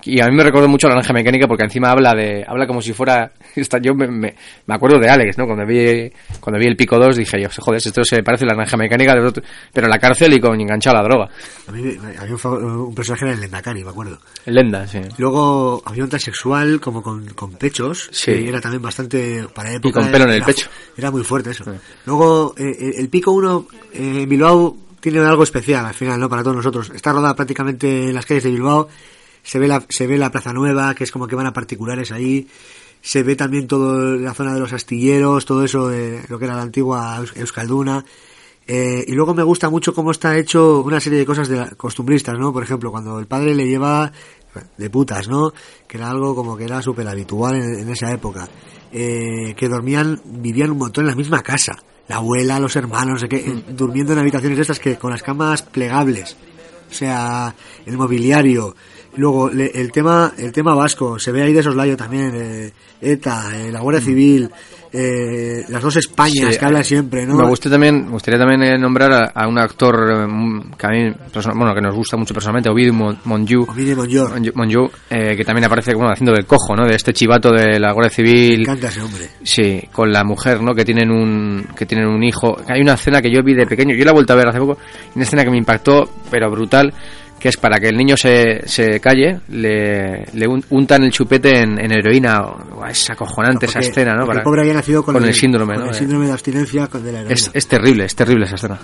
Y a mí me recordó mucho La Naranja Mecánica porque encima habla de habla como si fuera esta- yo me, me, me acuerdo de Alex, ¿no? Cuando vi cuando vi el Pico 2 dije yo, joder, esto se parece a La Naranja Mecánica, de otro- pero en la cárcel y con enganchado a la droga. A mí había un, un personaje en el Lendakari, me acuerdo. El Lenda, sí. Luego había un transexual como con, con pechos, Sí. que era también bastante para época. con pelo en el era- pecho. Era muy fuerte eso. Luego eh, el- el Pico 1 eh, en Bilbao tiene algo especial al final, ¿no? Para todos nosotros. Está rodada prácticamente en las calles de Bilbao. Se ve la, se ve la Plaza Nueva, que es como que van a particulares ahí. Se ve también toda la zona de los astilleros, todo eso de lo que era la antigua Eus- Euskalduna. Eh, y luego me gusta mucho cómo está hecho una serie de cosas de costumbristas, ¿no? Por ejemplo, cuando el padre le lleva de putas, ¿no? Que era algo como que era súper habitual en, esa época. Eh, que dormían, vivían un montón en la misma casa. La abuela, los hermanos, no sé eh, durmiendo en habitaciones estas que con las camas plegables. O sea, el mobiliario. Luego, le- el tema el tema vasco, se ve ahí de soslayo también, eh, ETA, eh, la Guardia Civil, eh, las dos Españas Sí, que hablan siempre, ¿no? Me gusta también, me gustaría también eh, nombrar a, a un actor eh, mm, que a mí, bueno, que nos gusta mucho personalmente, Ovidio Mon- Monju. Ovidio Monju, eh, que también aparece bueno, haciendo del cojo, ¿no? De este chivato de la Guardia Civil. Me encanta ese hombre. Sí, con la mujer, ¿no? Que tienen un que tienen un hijo. Hay una escena que yo vi de pequeño, yo la he vuelto a ver hace poco, una escena que me impactó, pero brutal, que es para que el niño se, se calle, le, le un- untan el chupete en, en heroína. Es acojonante esa Porque- escena, ¿no? Para- el pobre había nacido con, el, síndrome, con ¿no? el síndrome de abstinencia con de la heroína. Es, es terrible, es terrible esa escena.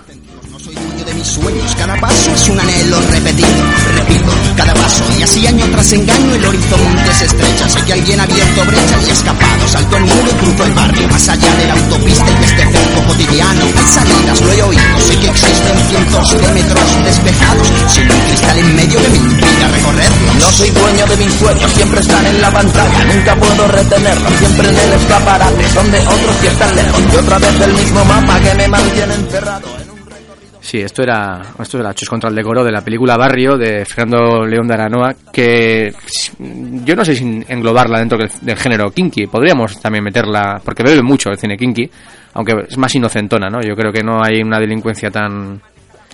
De sueños. Cada paso es un anhelo repetido, repito, cada paso. Y así año tras engaño el horizonte se estrecha. Sé que alguien ha abierto brecha y escapado. Salto el muro y cruzo el barrio. Más allá de la autopista y de este cerco cotidiano. Hay salidas, lo he oído. Sé que existen cientos de metros despejados. Sin un cristal en medio que me impida recorrerlos. No soy dueño de mis sueños, siempre están en la pantalla, nunca puedo retenerlos, siempre en el escaparate, donde otros sí están lejos, y otra vez el mismo mapa que me mantiene encerrado. Sí, esto era, esto era Chus contra el decoro de la película Barrio de Fernando León de Aranoa, que yo no sé si englobarla dentro del, del género kinky. Podríamos también meterla, porque bebe mucho el cine kinky, aunque es más inocentona, ¿no? Yo creo que no hay una delincuencia tan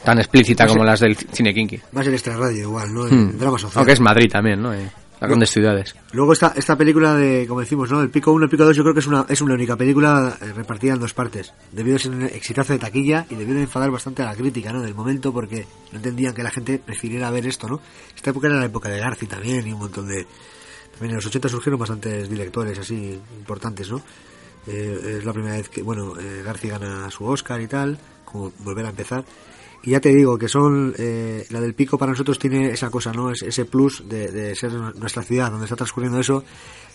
tan explícita como las del cine kinky. Más en extra radio igual, ¿no? Hmm. En drama social. Aunque es Madrid también, ¿no? Eh, Las grandes ciudades. Luego esta, esta película de, como decimos, ¿no? El Pico 1 el Pico 2 yo creo que es una, es una única película eh, repartida en dos partes. Debido a ser un exitazo de taquilla y debió de enfadar bastante a la crítica, ¿no? Del momento porque no entendían que la gente prefiriera ver esto, ¿no? Esta época era la época de Garci también y un montón de... También en los 80 surgieron bastantes directores así importantes, ¿no? Eh, es la primera vez que, bueno, eh, Garci gana su Oscar y tal, como volver a empezar. Y ya te digo que son, eh, la del pico para nosotros tiene esa cosa, ¿no? Es, ese plus de, de ser nuestra ciudad, donde está transcurriendo eso,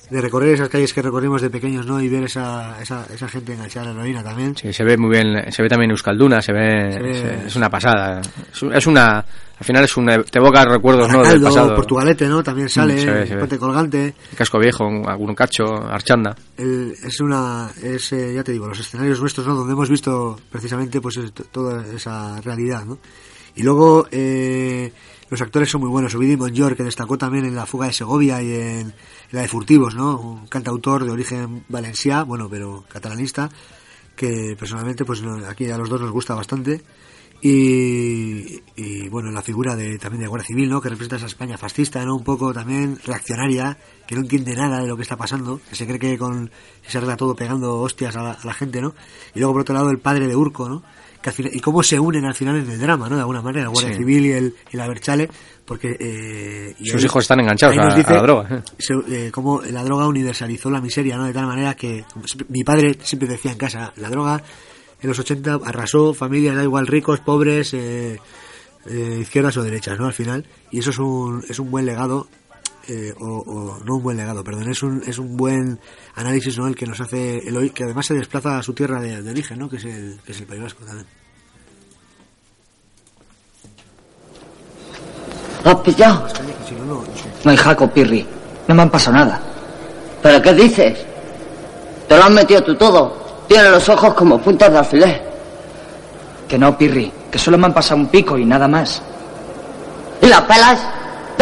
de recorrer esas calles que recorrimos de pequeños, ¿no? Y ver esa, esa, esa gente enganchada a la heroína también. Sí, se ve muy bien, se ve también Euskalduna, se ve, Se ve- se- es una pasada. Es, un- es una, al final es una, te evoca recuerdos, ¿no? Del pasado. Portugalete, ¿no? También sale, Mm, ve, ve. Puente Colgante. El casco viejo, algún cacho, Archanda. El- es una, es, eh, ya te digo, los escenarios nuestros, ¿no? Donde hemos visto precisamente, pues, toda esa realidad, ¿no? Y luego, eh, los actores son muy buenos. Ovidi Monjor, que destacó también en La Fuga de Segovia y en la de Furtivos, ¿no? Un cantautor de origen valencià, bueno, pero catalanista, que personalmente, pues, aquí a los dos nos gusta bastante. Y, bueno, la figura de también de Guardia Civil, ¿no? Que representa esa España fascista, ¿no? Un poco también reaccionaria, que no entiende nada de lo que está pasando, que se cree que con se arregla todo pegando hostias a la, a la gente, ¿no? Y luego por otro lado el padre de Urco, ¿no? Que al final- y cómo se unen al final en el drama, ¿no? De alguna manera, la Guardia Sí. Civil y el y la Berchale, porque eh, y Sus ahí- hijos están enganchados a, dice la droga. se- eh, cómo la droga universalizó la miseria, ¿no? De tal manera que siempre- mi padre siempre decía en casa, la droga en los 80 arrasó familias, da igual ricos, pobres, eh, eh, izquierdas o derechas, ¿no? Al final. Y eso es un, es un buen legado eh, o, o no un buen legado, perdón, es un, es un buen análisis, ¿no? El que nos hace Eloy, que además se desplaza a su tierra de, de origen, ¿no? Que es el, que es el País Vasco también. ¿Lo has pillado? No hay jaco, Pirri. No me han pasado nada. ¿Pero qué dices? ¿Te lo has metido tú todo? Tiene los ojos como puntas de alfiler. Que no, Pirri. Que solo me han pasado un pico y nada más. ¿Y las pelas?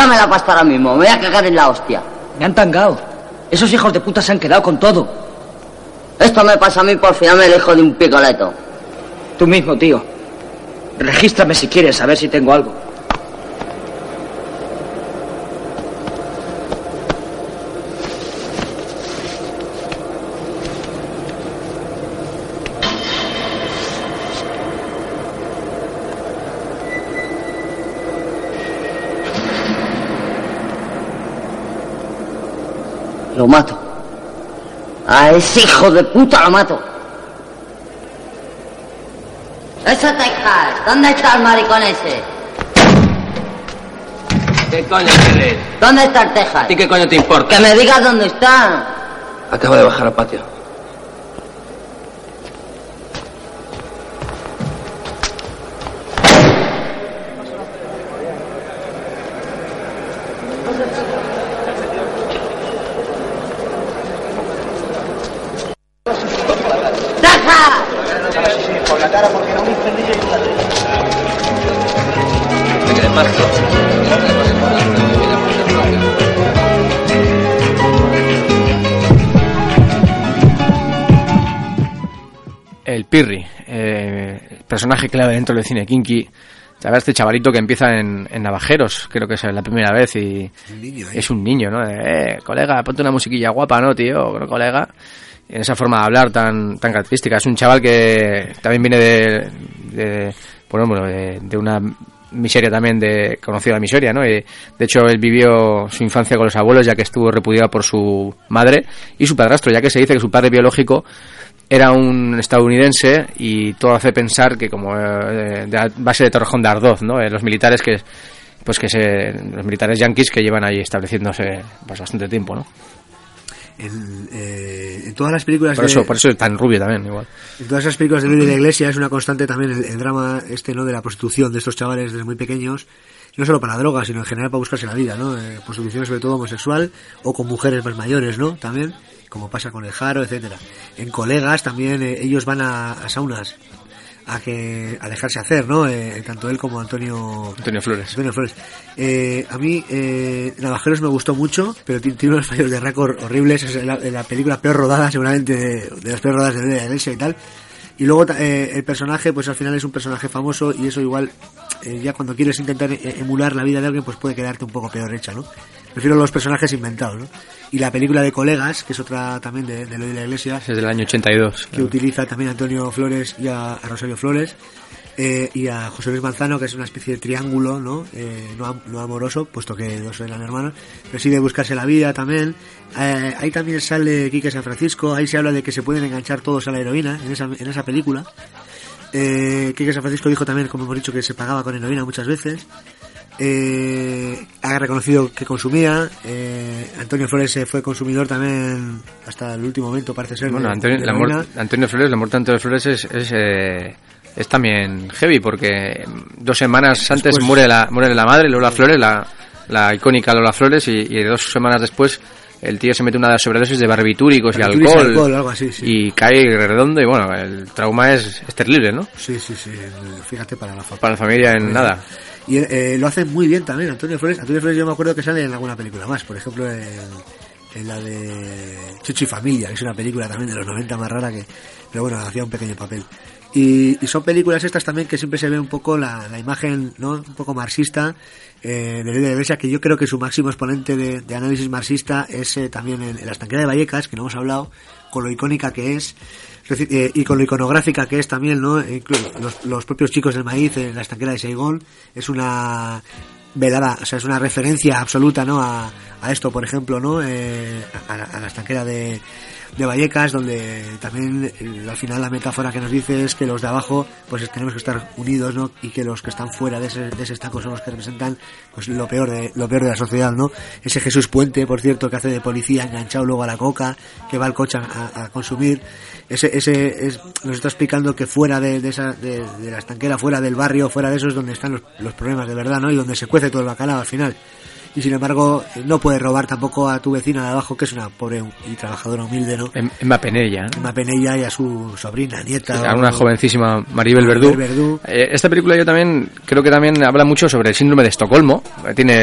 Dame la pasta ahora mismo. Me voy a cagar en la hostia. Me han tangado. Esos hijos de puta se han quedado con todo. Esto me pasa a mí por fiarme el hijo de un picoleto. Tú mismo, tío. Regístrame si quieres, a ver si tengo algo. Lo mato. A ese hijo de puta lo mato. ¡Ese Texas! ¿Dónde está el maricón ese? ¿Qué coño quieres? ¿Dónde está el Texas? ¿A ti qué coño te importa? Que me digas dónde está. Acaba de bajar al patio. Personaje clave dentro del cine kinky. Sabes, este chavalito que empieza en, en Navajeros, creo que es la primera vez y es un niño, ¿no? Eh, colega, ponte una musiquilla guapa, ¿no, tío? ¿no, colega. En esa forma de hablar tan, tan característica. Es un chaval que también viene de, de bueno, bueno, de, de una miseria también de conocida miseria, ¿no? Y, de hecho, él vivió su infancia con los abuelos, ya que estuvo repudiado por su madre y su padrastro, ya que se dice que su padre biológico era un estadounidense y todo hace pensar que como eh, de base de Torrejón de Ardoz, ¿no? Eh, los militares que pues que se los militares yanquis que llevan ahí estableciéndose pues bastante tiempo, ¿no? En, eh, en todas las películas Por de- eso, por eso es tan rubio también, igual. En todas esas películas de Luis de la Iglesia es una constante también el, el drama este, ¿no? De la prostitución de estos chavales desde muy pequeños. No solo para drogas, sino en general para buscarse la vida, ¿no? Eh, prostitución sobre todo homosexual o con mujeres más mayores, ¿no? También, como pasa con el Jaro, etcétera. En colegas también eh, ellos van a, a saunas a que a dejarse hacer, ¿no? Eh, tanto él como Antonio Antonio Flores. Antonio Flores. Eh, a mí eh, Navajeros me gustó mucho, pero ti- tiene unos fallos de récord horribles. Es la, la película peor rodada, seguramente de, de las peor rodadas de la iglesia y tal. Y luego eh, el personaje, pues al final es un personaje famoso y eso igual, eh, ya cuando quieres intentar eh, emular la vida de alguien, pues puede quedarte un poco peor hecha, ¿no? Prefiero los personajes inventados, ¿no? Y la película de Colegas, que es otra también de, de lo de la iglesia, Es del año 82. que utiliza también a Antonio Flores y a, a Rosario Flores eh, y a José Luis Manzano que es una especie de triángulo no Eh, no, am- no amoroso puesto que dos eran hermanos pero sí de buscarse la vida también. Eh, ahí también sale Quique San Francisco ahí se habla de que se pueden enganchar todos a la heroína en esa, en esa película. Eh, Quique San Francisco dijo también como hemos dicho que se pagaba con heroína muchas veces. Eh, ha reconocido que consumía. Eh, Antonio Flores fue consumidor también hasta el último momento parece ser Bueno, de- Antonio, de la muerte, Antonio Flores, la muerte de Antonio Flores es, es, eh, es también heavy porque dos semanas antes muere la muere la madre, Lola Flores, la, la icónica Lola Flores, y, y dos semanas después el tío se mete una sobredosis de barbitúricos y alcohol, alcohol, algo así, sí. y cae redondo y bueno, el trauma es, es terrible, ¿no? Sí, sí, sí. Fíjate para la Para la familia en nada. Y eh, lo hace muy bien también Antonio Flores. Antonio Flores yo me acuerdo que sale en alguna película más. Por ejemplo, en, en la de Chucho y Familia, que es una película también de los 90 más rara que... Pero bueno, hacía un pequeño papel. Y, son películas estas también que siempre se ve un poco la, la imagen, ¿no? Un poco marxista eh, de Iglesia, que yo creo que su máximo exponente de, de análisis marxista es eh, también en, La estanquera de Vallecas, que no hemos hablado, con lo icónica que es, eh, y con lo iconográfica que es también, ¿no? E los, los propios chicos del maíz en La estanquera de Saigón, es una velada, o sea, es una referencia absoluta, ¿no? A, a esto, por ejemplo, ¿no? Eh, a, a la estanquera de, de Vallecas, donde también eh, al final la metáfora que nos dice es que los de abajo pues tenemos que estar unidos, ¿no? Y que los que están fuera de ese, de ese estaco son los que representan pues lo peor de lo peor de la sociedad, ¿no? Ese Jesús Puente, por cierto, que hace de policía enganchado luego a la coca, que va al coche a, consumir, ese ese es, nos está explicando que fuera de, de esa de, de la estanquera, fuera del barrio, fuera de eso es donde están los, los problemas de verdad, ¿no? Y donde se cuece todo el bacalao al final y sin embargo no puedes robar tampoco a tu vecina de abajo que es una pobre y trabajadora humilde no Em- Emma Penella. ¿no? Emma Penella y a su sobrina nieta A o- una jovencísima Maribel Verdú. Maribel Verdú. Eh, esta película yo también creo que también habla mucho sobre el síndrome de Estocolmo. Eh, Tiene,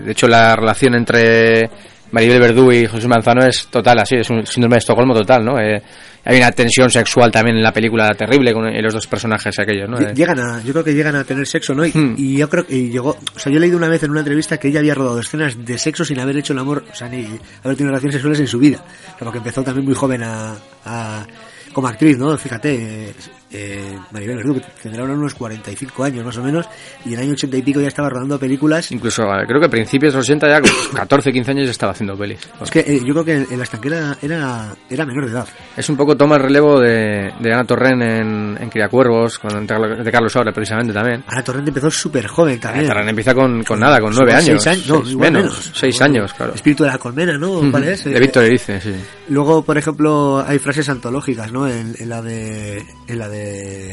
de hecho, la relación entre Maribel Verdú y José Manzano es total, así, es un síndrome de Estocolmo total, ¿no? Eh, hay una tensión sexual también en la película terrible con los dos personajes aquellos, ¿no? Eh, Llegan a, yo creo que llegan a tener sexo, ¿no? Y, Hmm. y yo creo que llegó, o sea, yo he leído una vez en una entrevista que ella había rodado escenas de sexo sin haber hecho el amor, o sea, ni haber tenido relaciones sexuales en su vida. Porque empezó también muy joven a, a- como actriz, ¿no? Fíjate, eh, eh, Maribel Verdú, que tendrá unos 45 años más o menos, y en el año 80 y pico ya estaba rodando películas. Incluso eh, creo que a principios de los 80 ya con 14, 15 años ya estaba haciendo pelis. Es que eh, yo creo que en, en la estanquera era, era menor de edad. Es un poco toma el relevo de, de Ana Torren en, en Criacuervos, con, de Carlos Saura precisamente también. Ana Torrente empezó súper joven también. Ana Torren empieza con, con nada, con nueve Seis años. no, Seis- igual menos, seis años, claro. Espíritu de la colmena, ¿no? ¿Cuál es? De Eh, Víctor Erice, sí. Luego, por ejemplo, hay frases antológicas, ¿no? En, en la de en la de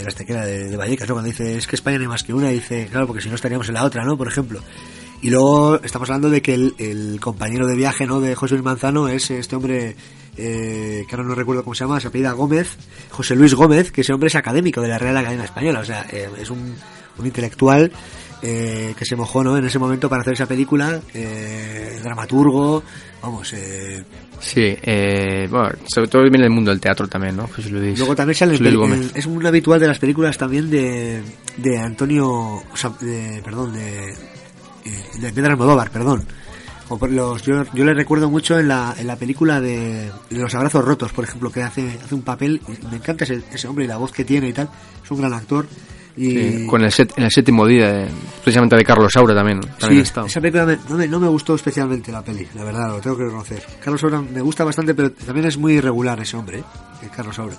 la estequera de, de Vallecas, ¿no? Cuando dice, es que España no hay más que una, dice, claro, porque si no estaríamos en la otra, ¿no? Por ejemplo. Y luego estamos hablando de que el, compañero de viaje, ¿no? De José Luis Manzano es este hombre, eh, que ahora no recuerdo cómo se llama, se apellida Gómez, José Luis Gómez, que ese hombre es académico de la Real Academia Española, o sea, eh, es un, un intelectual eh, que se mojó, ¿no? En ese momento para hacer esa película, eh, dramaturgo, vamos, Sí, eh, bueno, sobre todo viene del mundo del teatro también, ¿no? Jesús Luis. Luego también sale Jesús Luis Gómez. es un habitual de las películas también de, de Antonio, o sea, de, perdón, de, eh, de Pedro Almodóvar, perdón. Por los, yo, yo le recuerdo mucho en la, en la película de, de Los Abrazos Rotos, por ejemplo, que hace, hace un papel, me encanta ese, ese hombre y la voz que tiene y tal, es un gran actor. Y, Sí, con el, set, en el séptimo día, de- precisamente de Carlos Saura también. también ha Sí, estado. esa película me- no, me, no me gustó especialmente la peli, la verdad, lo tengo que reconocer. Carlos Saura me gusta bastante, pero también es muy irregular ese hombre, ¿eh? el Carlos Saura.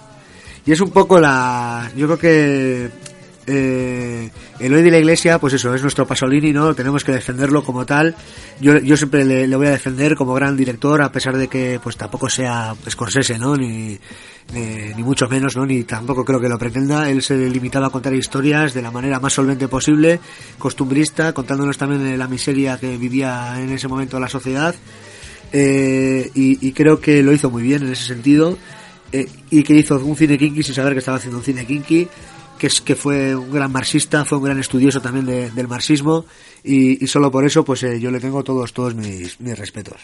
Y es un poco la... Yo creo que eh, el hoy de la iglesia, pues eso, es nuestro Pasolini, ¿no? Tenemos que defenderlo como tal. Yo, yo siempre le, voy a defender como gran director, a pesar de que pues tampoco sea Scorsese, ¿no? Ni, ni, mucho menos, ¿no? Ni tampoco creo que lo pretenda. Él se limitaba a contar historias de la manera más solvente posible, costumbrista, contándonos también la miseria que vivía en ese momento la sociedad. Eh, y, y creo que lo hizo muy bien en ese sentido. Eh, y que hizo un cine kinky sin saber que estaba haciendo un cine kinky que es que fue un gran marxista, fue un gran estudioso también de- del marxismo y, solo por eso pues eh, yo le tengo todos todos mis respetos.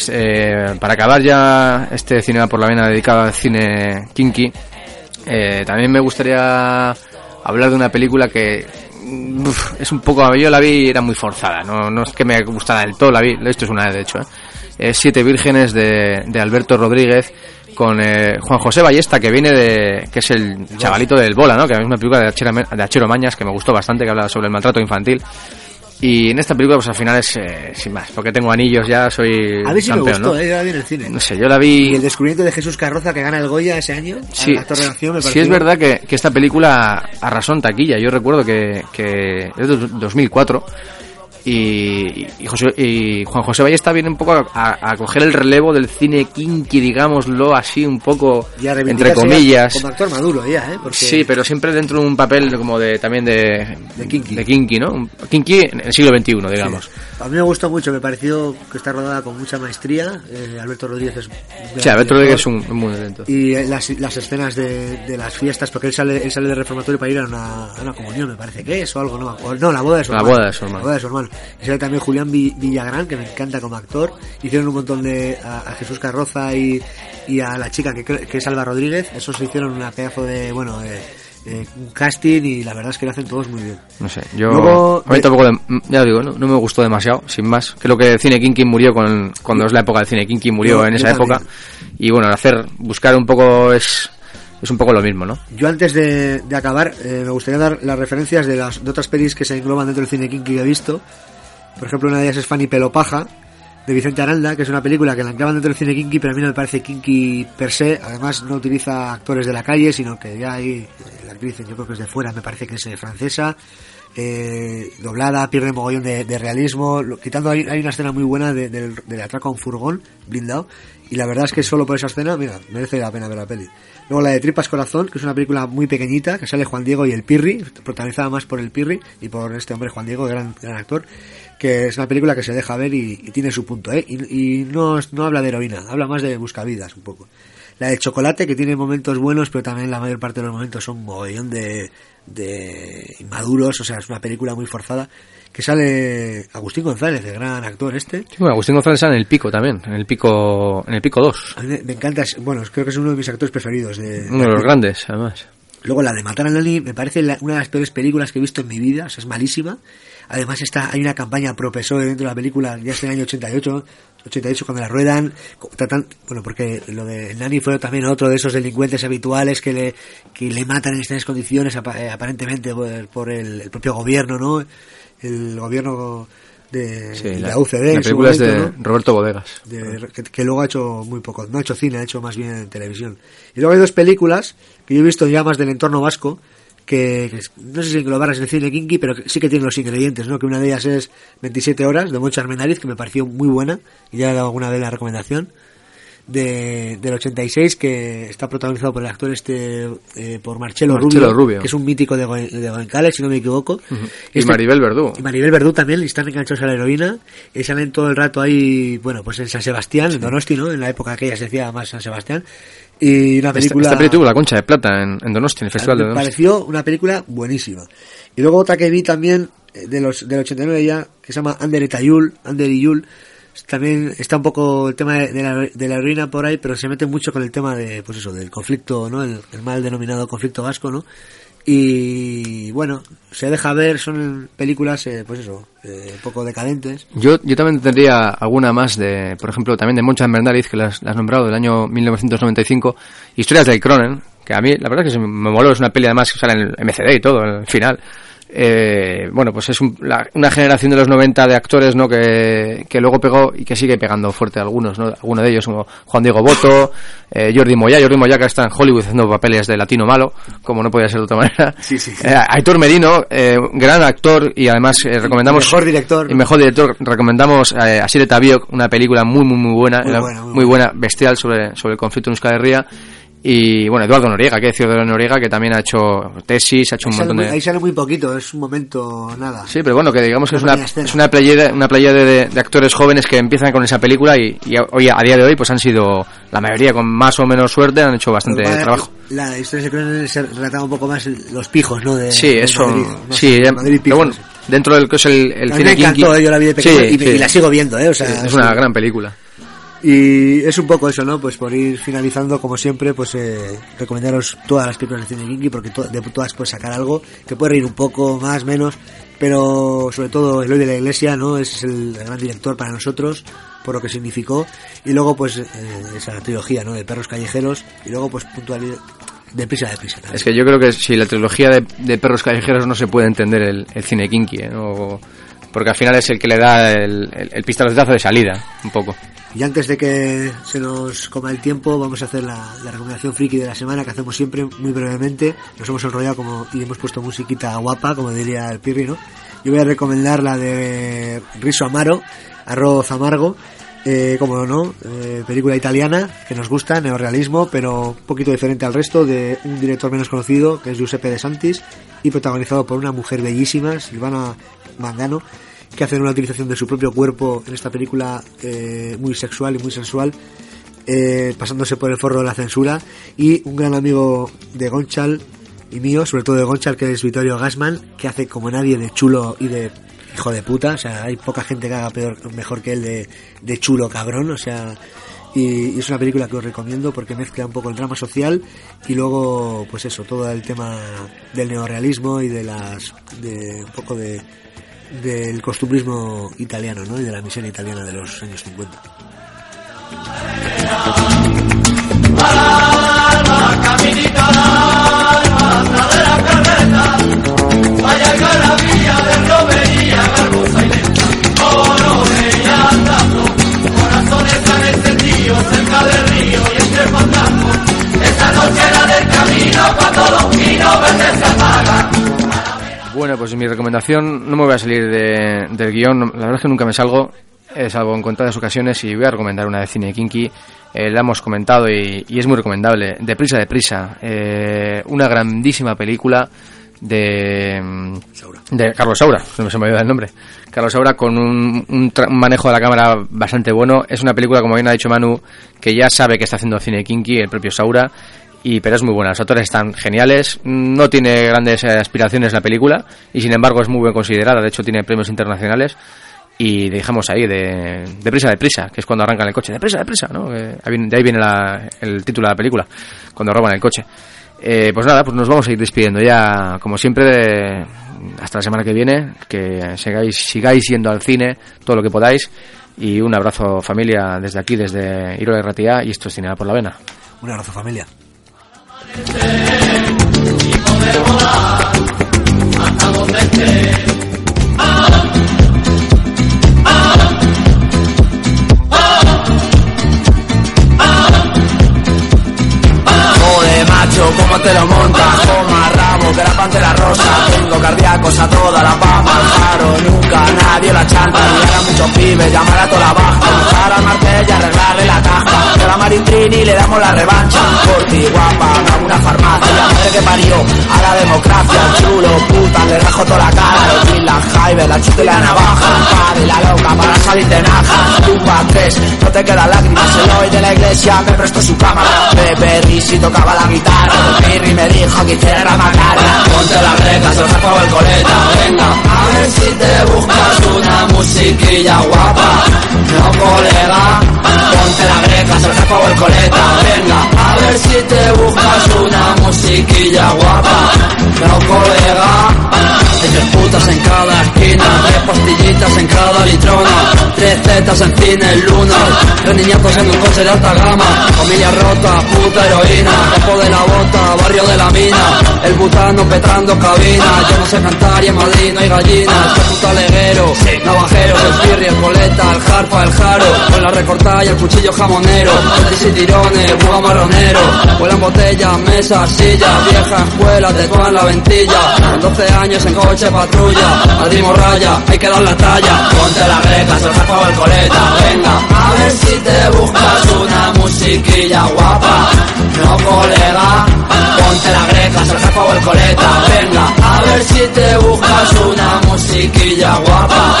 Pues eh, para acabar ya este Cinema por la Vena dedicado al cine kinky, eh, también me gustaría hablar de una película que mm, es un poco... Yo la vi era muy forzada, no, es que me gustara del todo, la vi, esto es una de hecho. ¿eh? Siete Vírgenes de, de Alberto Rodríguez con eh, Juan José Ballesta, que viene de. que es el chavalito del Bola, ¿no? Que es una película de Achero Mañas que me gustó bastante, que habla sobre el maltrato infantil. Y en esta película, pues al final es eh, sin más, porque tengo anillos ya, soy A mí sí me campeón, gustó, ¿no? eh, yo la vi en el cine. No sé, yo la vi. Y el descubrimiento de Jesús Carroza que gana el Goya ese año, Sí, acción, me sí es verdad que, que esta película arrasó en taquilla. Yo recuerdo que, que es de 2004 y, y, José- y Juan José Ballesta viene un poco a, a- a coger el relevo del cine kinky, digámoslo así, un poco entre comillas. Como actor maduro ya, ¿eh? Porque Sí, pero siempre dentro de un papel como de también de, de kinky. ¿no? Un- Kinky en el siglo XXI, digamos. A mí me gustó mucho, me pareció que está rodada con mucha maestría. eh, Alberto Rodríguez es. un Sí, Alberto Rodríguez es un, un muy lento. Y eh, las, las escenas de, de las fiestas, porque él sale, él sale de reformatorio para ir a una, a una comunión, me parece que es, o algo, no, o- no la boda de su La hermano. boda de su hermano. La boda de su hermano. Y sale también Julián Vi- Villagrán, que me encanta como actor. Hicieron un montón de. a, a Jesús Carroza y, y a la chica que, que es Alba Rodríguez. Esos hicieron una pedazo de, bueno, de, de un casting y la verdad es que lo hacen todos muy bien. No sé, yo Luego, a mí tampoco, de- ya digo, no, no me gustó demasiado, sin más. Creo que el cine kinky murió con, cuando es la época del cine kinky murió Yo- en esa también. época. Y bueno, hacer, buscar un poco es, es un poco lo mismo, ¿no? Yo antes de, de acabar, eh, me gustaría dar las referencias de, las, de otras pelis que se engloban dentro del cine kinky que he visto. Por ejemplo, una de ellas es Fanny Pelopaja, de Vicente Aranda, que es una película que la engloban dentro del cine kinky, pero a mí no me parece kinky per se. Además, no utiliza actores de la calle, sino que ya hay, eh, la actriz yo creo que es de fuera, me parece que es eh, francesa. eh, doblada, pierde mogollón de, de realismo, quitando hay, hay una escena muy buena de- del, del atraco a un furgón blindado y la verdad es que solo por esa escena, mira, merece la pena ver la peli. Luego la de Tripas Corazón, que es una película muy pequeñita, que sale Juan Diego y el Pirri, protagonizada más por el Pirri y por este hombre Juan Diego, gran, gran actor, que es una película que se deja ver y, y tiene su punto, ¿eh? Y, y no, no habla de heroína, habla más de buscavidas un poco. La de Chocolate, que tiene momentos buenos, pero también la mayor parte de los momentos son mogollón de, de inmaduros, o sea, es una película muy forzada, que sale Agustín González, el gran actor este, Sí, bueno, Agustín González sale en el pico también, en el pico, en el pico 2. A mí me, me encanta, bueno, creo que es uno de mis actores preferidos. De, Uno de los grandes, además. Luego la de Matar a Nani me parece la- una de las peores películas que he visto en mi vida, o sea, es malísima. Además está, hay una campaña pro PSOE dentro de la película, ya es el año 88, 88 cuando la ruedan, tratan, bueno, porque lo de Nani fue también otro de esos delincuentes habituales que le, que le matan en extrañas condiciones, eh, aparentemente por, por el, el propio gobierno, ¿no? El gobierno de, Sí, de la, la, UCD. la en película es de. Roberto Bodegas. de- que, que luego ha hecho muy poco, no ha hecho cine, ha hecho más bien televisión. Y luego hay dos películas que yo he visto ya más del entorno vasco, que, no sé si englobarlas en el cine kinky, pero que sí que tienen los ingredientes, ¿no? Que una de ellas es 27 horas, de Moncho Armendáriz, que me pareció muy buena, y ya he dado alguna vez la recomendación. De, del 86 que está protagonizado por el actor este eh, por Marcelo, Marcelo Rubio, Rubio. que es un mítico de, de Goenkale si no me equivoco Y Este- Maribel Verdú. y Maribel Verdú también, y están enganchados a la heroína. Y salen todo el rato ahí, bueno, pues en San Sebastián, en Donosti, ¿no? En la época aquella se decía más San Sebastián. Y una Esta, película... esta película tuvo la concha de plata en, en Donosti, en el Festival de me Donosti. pareció una película buenísima. Y luego otra que vi también, eh, de los del 89 ya, que se llama Under Etayul, Under Yul. También está un poco el tema de de la, de la heroína por ahí, pero se mete mucho con el tema de, pues eso, del conflicto, ¿no? El, el mal denominado conflicto vasco, ¿no? Y bueno, se deja ver, son películas, eh, pues eso, eh, poco decadentes. Yo, yo también tendría alguna más de, por ejemplo, también de Moncha Bernaliz, que las, has nombrado, del año 1995, Historias del Cronen, que a mí, la verdad es que me moló, es una peli además que sale en el MCD y todo, al final. Eh, bueno, pues es un- la- una generación de los 90 de actores, ¿no? Que, que luego pegó y que sigue pegando fuerte a algunos, ¿no? Alguno de ellos, como Juan Diego Boto, eh, Jordi Moya, Jordi Moya que está en Hollywood haciendo papeles de latino malo, como no podía ser de otra manera. Eh, Aitor Merino, eh, gran actor y además eh, recomendamos... Mejor director. Y mejor director, recomendamos eh, Así de Tabiok, una película muy, muy, muy buena, Muy era buena, muy muy buena, bestial sobre, sobre el conflicto en Euskal Herria. Y bueno, Eduardo Noriega, que decir Eduardo Noriega, que también ha hecho tesis, ha hecho Ahí un montón muy, de... ahí sale muy poquito, es un momento nada. Sí, pero bueno, que digamos que es Una es una playa, una playa de, de- de actores jóvenes que empiezan con esa película y, y hoy, a día de hoy pues han sido, la mayoría con más o menos suerte, han hecho bastante trabajo. La historia se creen se relataba un poco más los pijos, ¿no? De, Sí, de eso, Madrid, sí, Madrid pero pijos. bueno, dentro del que es el, el cine me encantó, eh, yo la vi de pequeño Sí, y, sí. y la sigo viendo, ¿eh? O sea, es una gran película. Y es un poco eso, ¿no? Pues por ir finalizando, como siempre, pues eh, recomendaros todas las películas de cine kinky, porque de todas puedes sacar algo, que puede reír un poco, más, menos, pero sobre todo Eloy de la Iglesia, ¿no? Es el gran director para nosotros, por lo que significó. Y luego, pues, eh, esa trilogía, ¿no? De perros callejeros, y luego, pues, puntualidad, deprisa, deprisa. también. Es que yo creo que si la trilogía de, de perros callejeros no se puede entender el, el cine kinky, ¿eh? O- porque al final es el que le da el, el, el pistoletazo de salida, un poco. Y antes de que se nos coma el tiempo, vamos a hacer la, la recomendación friki de la semana que hacemos siempre muy brevemente. Nos hemos enrollado como y hemos puesto musiquita guapa, como diría el Pirri, ¿no? Yo voy a recomendar la de Riso Amaro, Arroz Amargo, eh, como no, eh, película italiana que nos gusta, neorrealismo, pero un poquito diferente al resto, de un director menos conocido, que es Giuseppe De Santis, y protagonizado por una mujer bellísima, Silvana Mangano, que hacen una utilización de su propio cuerpo en esta película eh, muy sexual y muy sensual, eh, pasándose por el forro de la censura, y un gran amigo de Gonchal y mío, sobre todo de Gonchal, que es Vittorio Gassman, que hace como nadie de chulo y de hijo de puta, o sea, hay poca gente que haga peor, mejor que él de, de chulo cabrón, o sea, y, es una película que os recomiendo porque mezcla un poco el drama social y luego, pues eso, todo el tema del neorrealismo y de las, de un poco de, del costumbrismo italiano, ¿no? Y de la misión italiana de los años 50. caminita alma de la carreta, vaya garabía de romería, garbosa y lenta, oro ella andando, corazones tan encendidos cerca del río y entre noche era del camino cuando los verdes se apagan. Bueno, pues mi recomendación, no me voy a salir de- del guion, la verdad es que nunca me salgo, eh, salvo en contadas ocasiones, y voy a recomendar una de cine kinky, eh, la hemos comentado y, es muy recomendable, Deprisa, Deprisa, eh, una grandísima película de, mm, de Carlos Saura, me, se me olvidó el nombre, Carlos Saura con un, un un manejo de la cámara bastante bueno, es una película, como bien ha dicho Manu, que ya sabe que está haciendo cine kinky, el propio Saura, y pero es muy buena, los actores están geniales, no tiene grandes eh, aspiraciones la película y sin embargo es muy bien considerada, de hecho tiene premios internacionales y dejamos ahí de deprisa, deprisa, que es cuando arrancan el coche, deprisa, deprisa, ¿no? Eh, ahí viene- de ahí viene el título de la película, cuando roban el coche. Eh, pues nada, pues nos vamos a ir despidiendo ya, como siempre, de- hasta la semana que viene, que sigáis, sigáis yendo al cine todo lo que podáis y un abrazo familia desde aquí, desde Iro de Ratia y esto es Cine por la Vena. Un abrazo familia. Hasta donde esté. Joder, macho, ¿cómo te lo montas? Que la pantera rosa. Tengo cardíacos a toda la papa Al faro, nunca nadie la chanta Y ahora muchos pibes, llamar a toda la baja. Buscar al martel y arreglarle la caja. Que a la Marintrini le damos la revancha. Por ti, guapa, dame una farmacia. La madre que parió a la democracia. Chulo, puta, le rajo toda la cara Los Dylan Hyber, la chuta y la navaja. Padre, la loca, para salir de naja. Tumba 3, no te quedan lágrimas. El hoy de la iglesia me prestó su cámara Pepe Risi tocaba la guitarra. Pirri me dijo que hiciera macarra Ponte las recas, se los saco el coleta Venga, a ver si te buscas una musiquilla guapa. No colega Ponte la greca, se los saco el coleta Venga, a ver si te buscas una musiquilla guapa. No colega Tres putas en cada esquina, tres pastillitas en cada litrona, tres tetas en cine luna, tres niñatos en un coche de alta gama, familia rota, puta heroína, campo de la bota, barrio de la mina, el butano petrando cabina, yo no sé cantar y en Madrid no hay gallinas, puto aleguero, navajeros, el firri, el coleta, el jarpa, el jaro, con la recortada y el cuchillo jamonero, tetis y tirones, buga marronero, vuelan botellas, mesas, sillas, vieja escuela, te en la ventilla, con 12 años en coche patrulla, Madrid morralla, hay que dar la talla, ponte la greca, se el el coleta, venga, a ver si te buscas una musiquilla guapa, no colega, ponte la greca, se el coleta, venga, a ver si te buscas una musiquilla guapa,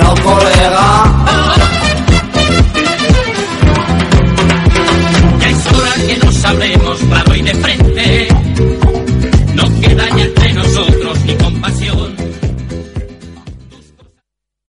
no colega. Es hora que nos hablemos